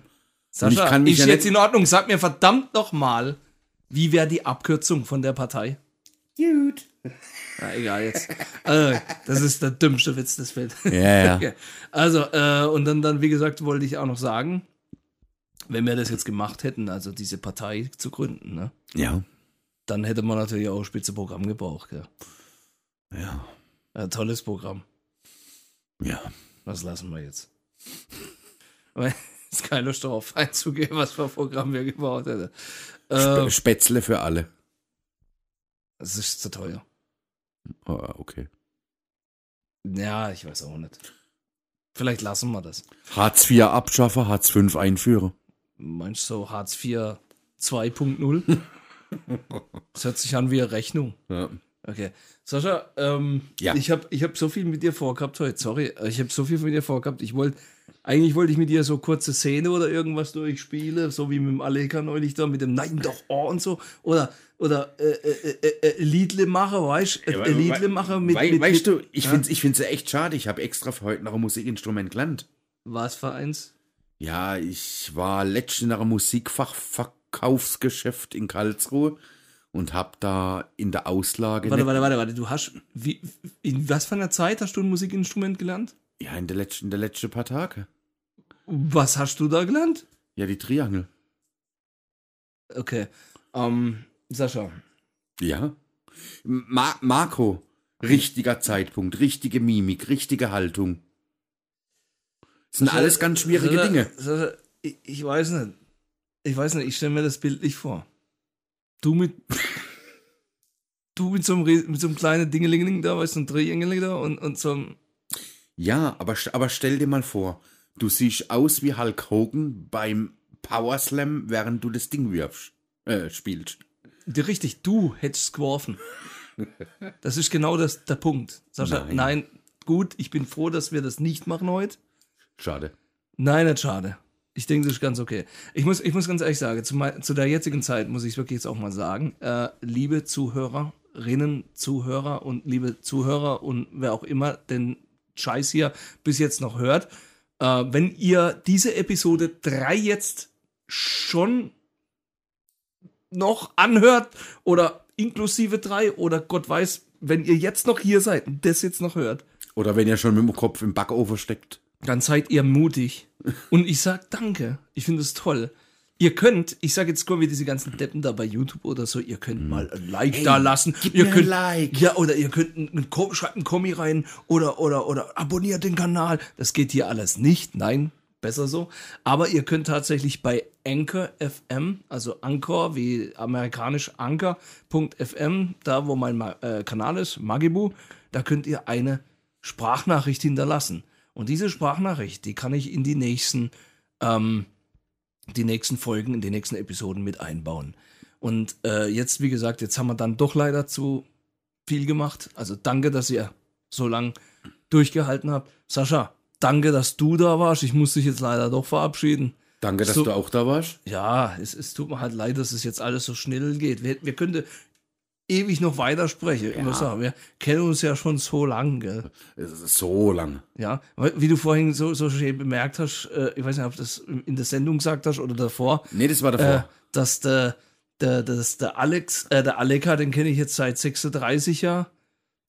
Sascha, ich kann mich ist ja jetzt nicht- in Ordnung. Sag mir verdammt noch mal, wie wäre die Abkürzung von der Partei? Gut. Na, egal jetzt. äh, das ist der dümmste Witz des Welt. Ja, ja. Okay. Also, äh, und dann, dann, wie gesagt, wollte ich auch noch sagen, wenn wir das jetzt gemacht hätten, also diese Partei zu gründen, ne, Ja. Dann hätte man natürlich auch ein Spitzenprogramm gebraucht. Gell? Ja. Ein tolles Programm. Ja. Das lassen wir jetzt. Aber ist keine Lust darauf einzugehen, was für ein Programm wir gebaut hätten. Sp Spätzle für alle. es ist zu teuer. Ah, okay. Ja, ich weiß auch nicht. Vielleicht lassen wir das. Hartz IV abschaffen, Hartz V einführen. Meinst du so Hartz IV 2.0? Das hört sich an wie eine Rechnung. Ja. Okay. Sascha, ähm, Ja. ich habe ich hab so viel mit dir vorgehabt heute. Sorry, ich habe so viel mit dir vorgehabt. Ich wollte, eigentlich wollte ich mit dir so kurze Szene oder irgendwas durchspielen, so wie mit dem Aleka neulich da, mit dem Nein doch oh und so. Oder, oder äh, äh, äh, äh, Liedle machen, weißt du? Äh, Liedle machen mit, Wei mit, weißt mit du, ich finde es ich find's ja echt schade. Ich habe extra für heute noch ein Musikinstrument gelernt. Was für eins? Ja, ich war letztens nach einem Musikfachverkaufsgeschäft in Karlsruhe und habe da in der Auslage. Warte, nicht- warte, warte, warte. Du hast, wie, in was für einer Zeit hast du ein Musikinstrument gelernt? Ja, in der letzten, in der letzten paar Tage. Was hast du da gelernt? Ja, die Triangel. Okay. Ähm, Sascha. Ja. Ma Marco, richtiger Zeitpunkt, richtige Mimik, richtige Haltung. Das sind alles ganz schwierige Sascha, Dinge. Sascha, ich, ich weiß nicht. Ich weiß nicht, ich stelle mir das bildlich vor. Du mit. du mit so einem, mit so einem kleinen Dingelingeling da, weißt du, ein Triangeling da und, und so einem. Ja, aber, aber stell dir mal vor, du siehst aus wie Hulk Hogan beim Power Slam, während du das Ding wirfst, äh, spielst. Die, richtig, du hättest geworfen. Das ist genau das, der Punkt. Sascha, Nein. nein, gut, ich bin froh, dass wir das nicht machen heute. Schade. Nein, nicht schade. Ich denke, das ist ganz okay. Ich muss, ich muss ganz ehrlich sagen, zu, zu der jetzigen Zeit muss ich es wirklich jetzt auch mal sagen, äh, liebe Zuhörerinnen, Zuhörer und liebe Zuhörer und wer auch immer den Scheiß hier bis jetzt noch hört, äh, wenn ihr diese Episode 3 jetzt schon noch anhört oder inklusive 3 oder Gott weiß, wenn ihr jetzt noch hier seid und das jetzt noch hört, Oder wenn ihr schon mit dem Kopf im Backofen steckt. dann seid ihr mutig. Und ich sag danke. Ich finde es toll. Ihr könnt, ich sage jetzt nur wie diese ganzen Deppen da bei YouTube oder so, ihr könnt mal ein Like da lassen. ihr könnt, Like. Ja, oder ihr könnt einen, einen, schreibt einen Kommi rein oder, oder, oder abonniert den Kanal. Das geht hier alles nicht. Nein, besser so. Aber ihr könnt tatsächlich bei Anchor FM, also Anchor wie amerikanisch Anchor.fm, da wo mein äh, Kanal ist, Magibu, da könnt ihr eine Sprachnachricht hinterlassen. Und diese Sprachnachricht, die kann ich in die nächsten, ähm, die nächsten Folgen, in die nächsten Episoden mit einbauen. Und äh, jetzt, wie gesagt, jetzt haben wir dann doch leider zu viel gemacht. Also danke, dass ihr so lang durchgehalten habt. Sascha, danke, dass du da warst. Ich muss dich jetzt leider doch verabschieden. Danke, dass So- du auch da warst. Ja, es, es tut mir halt leid, dass es jetzt alles so schnell geht. Wir, wir könnten ewig noch weitersprechen. Ich muss sagen, wir kennen uns ja schon so lang, gell? So lang. Ja, wie du vorhin so, so schön bemerkt hast, äh, ich weiß nicht, ob du das in der Sendung gesagt hast oder davor, Nee, das war äh, davor. dass der, der, dass der Alex, äh, der Aleka, den kenne ich jetzt seit 36 Jahren,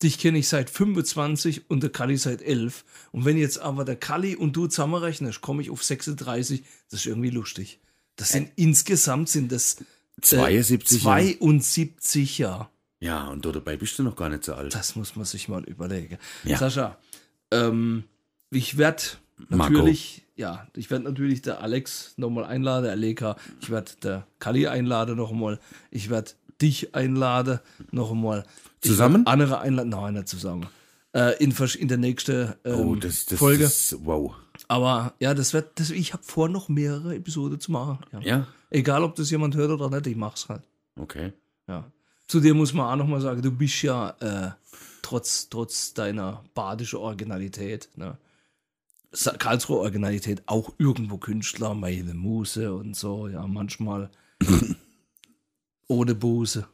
dich kenne ich seit 25 und der Kali seit 11. Und wenn jetzt aber der Kali und du zusammenrechnest, komme ich auf 36, das ist irgendwie lustig. Das sind insgesamt sind das äh, 72 Jahre. 72 Jahre. Ja, und du dabei bist du noch gar nicht so alt. Das muss man sich mal überlegen. Ja. Sascha, ähm, ich werde Marco. natürlich, ja, ich werde natürlich der Alex nochmal einladen, der Aleka. Ich werde der Kali einladen nochmal. Ich werde dich einladen nochmal. Zusammen? Andere einladen, nein, nicht zusammen. Äh, in, in der nächsten ähm, oh, das, das, Folge. Das, wow. Aber ja, das wird, das, ich habe vor, noch mehrere Episoden zu machen. Ja. Ja, Egal, ob das jemand hört oder nicht, ich mach's halt. okay. Ja. Zu dir muss man auch nochmal sagen, du bist ja äh, trotz, trotz deiner badischen Originalität, ne? Karlsruher Originalität auch irgendwo Künstler, meine Muse und so, ja, manchmal ohne Buße.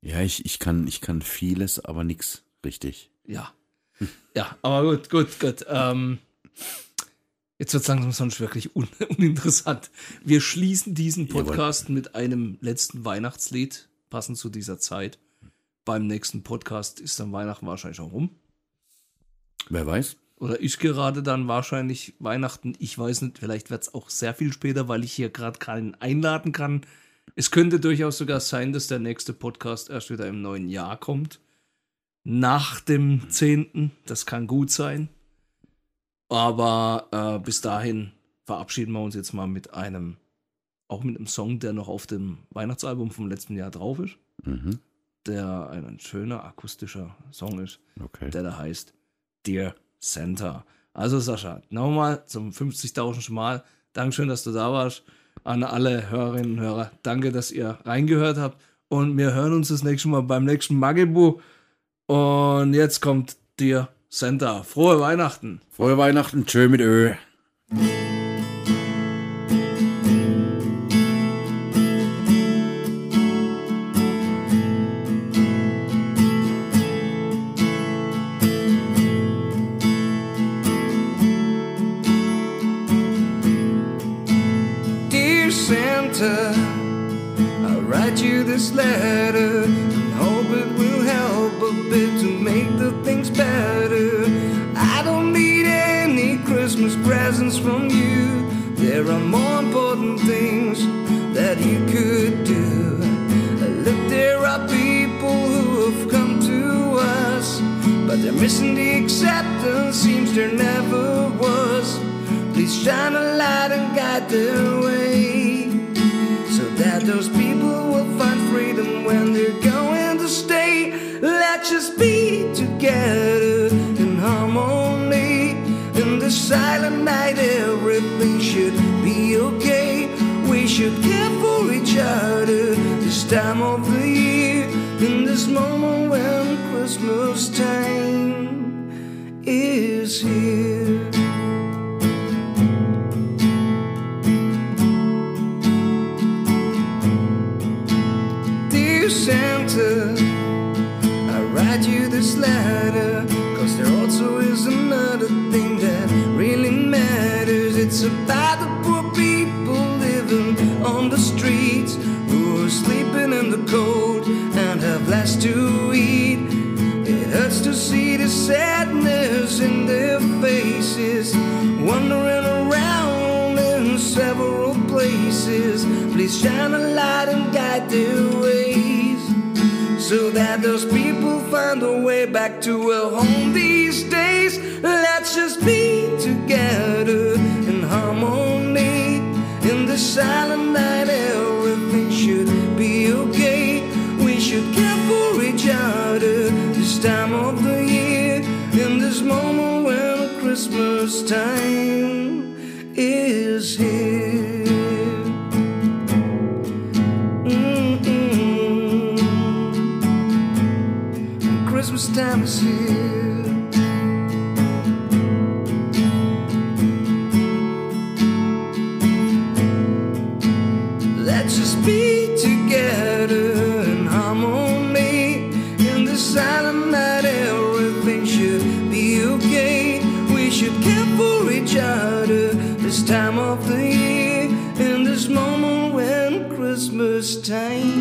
Ja, ich, ich, kann, ich kann vieles, aber nichts richtig. Ja. Ja, aber gut, gut, gut. Ähm, jetzt wird es langsam sonst wirklich un uninteressant. Wir schließen diesen Jawohl. Podcast mit einem letzten Weihnachtslied, passend zu dieser Zeit. Beim nächsten Podcast ist dann Weihnachten wahrscheinlich schon rum. Wer weiß? Oder ist gerade dann wahrscheinlich Weihnachten. Ich weiß nicht, vielleicht wird es auch sehr viel später, weil ich hier gerade keinen einladen kann. Es könnte durchaus sogar sein, dass der nächste Podcast erst wieder im neuen Jahr kommt. Nach dem 10. Das kann gut sein. Aber äh, bis dahin verabschieden wir uns jetzt mal mit einem, auch mit einem Song, der noch auf dem Weihnachtsalbum vom letzten Jahr drauf ist. Mhm. Der ein schöner akustischer Song ist Okay. der da heißt Dear Santa. Also Sascha, nochmal zum 50.000. Mal. Dankeschön, dass du da warst. An alle Hörerinnen und Hörer, danke, dass ihr reingehört habt. Und wir hören uns das nächste Mal beim nächsten Magibu. Und jetzt kommt Dear Santa. Frohe Weihnachten. Frohe Weihnachten, tschö mit Ö. sadness in their faces, wandering around in several places. Please shine a light and guide their ways, so that those people find a way back to a home these days. Let's just be together in harmony in the silent night. Time is here. Mm-mm. Christmas time is here. Christmas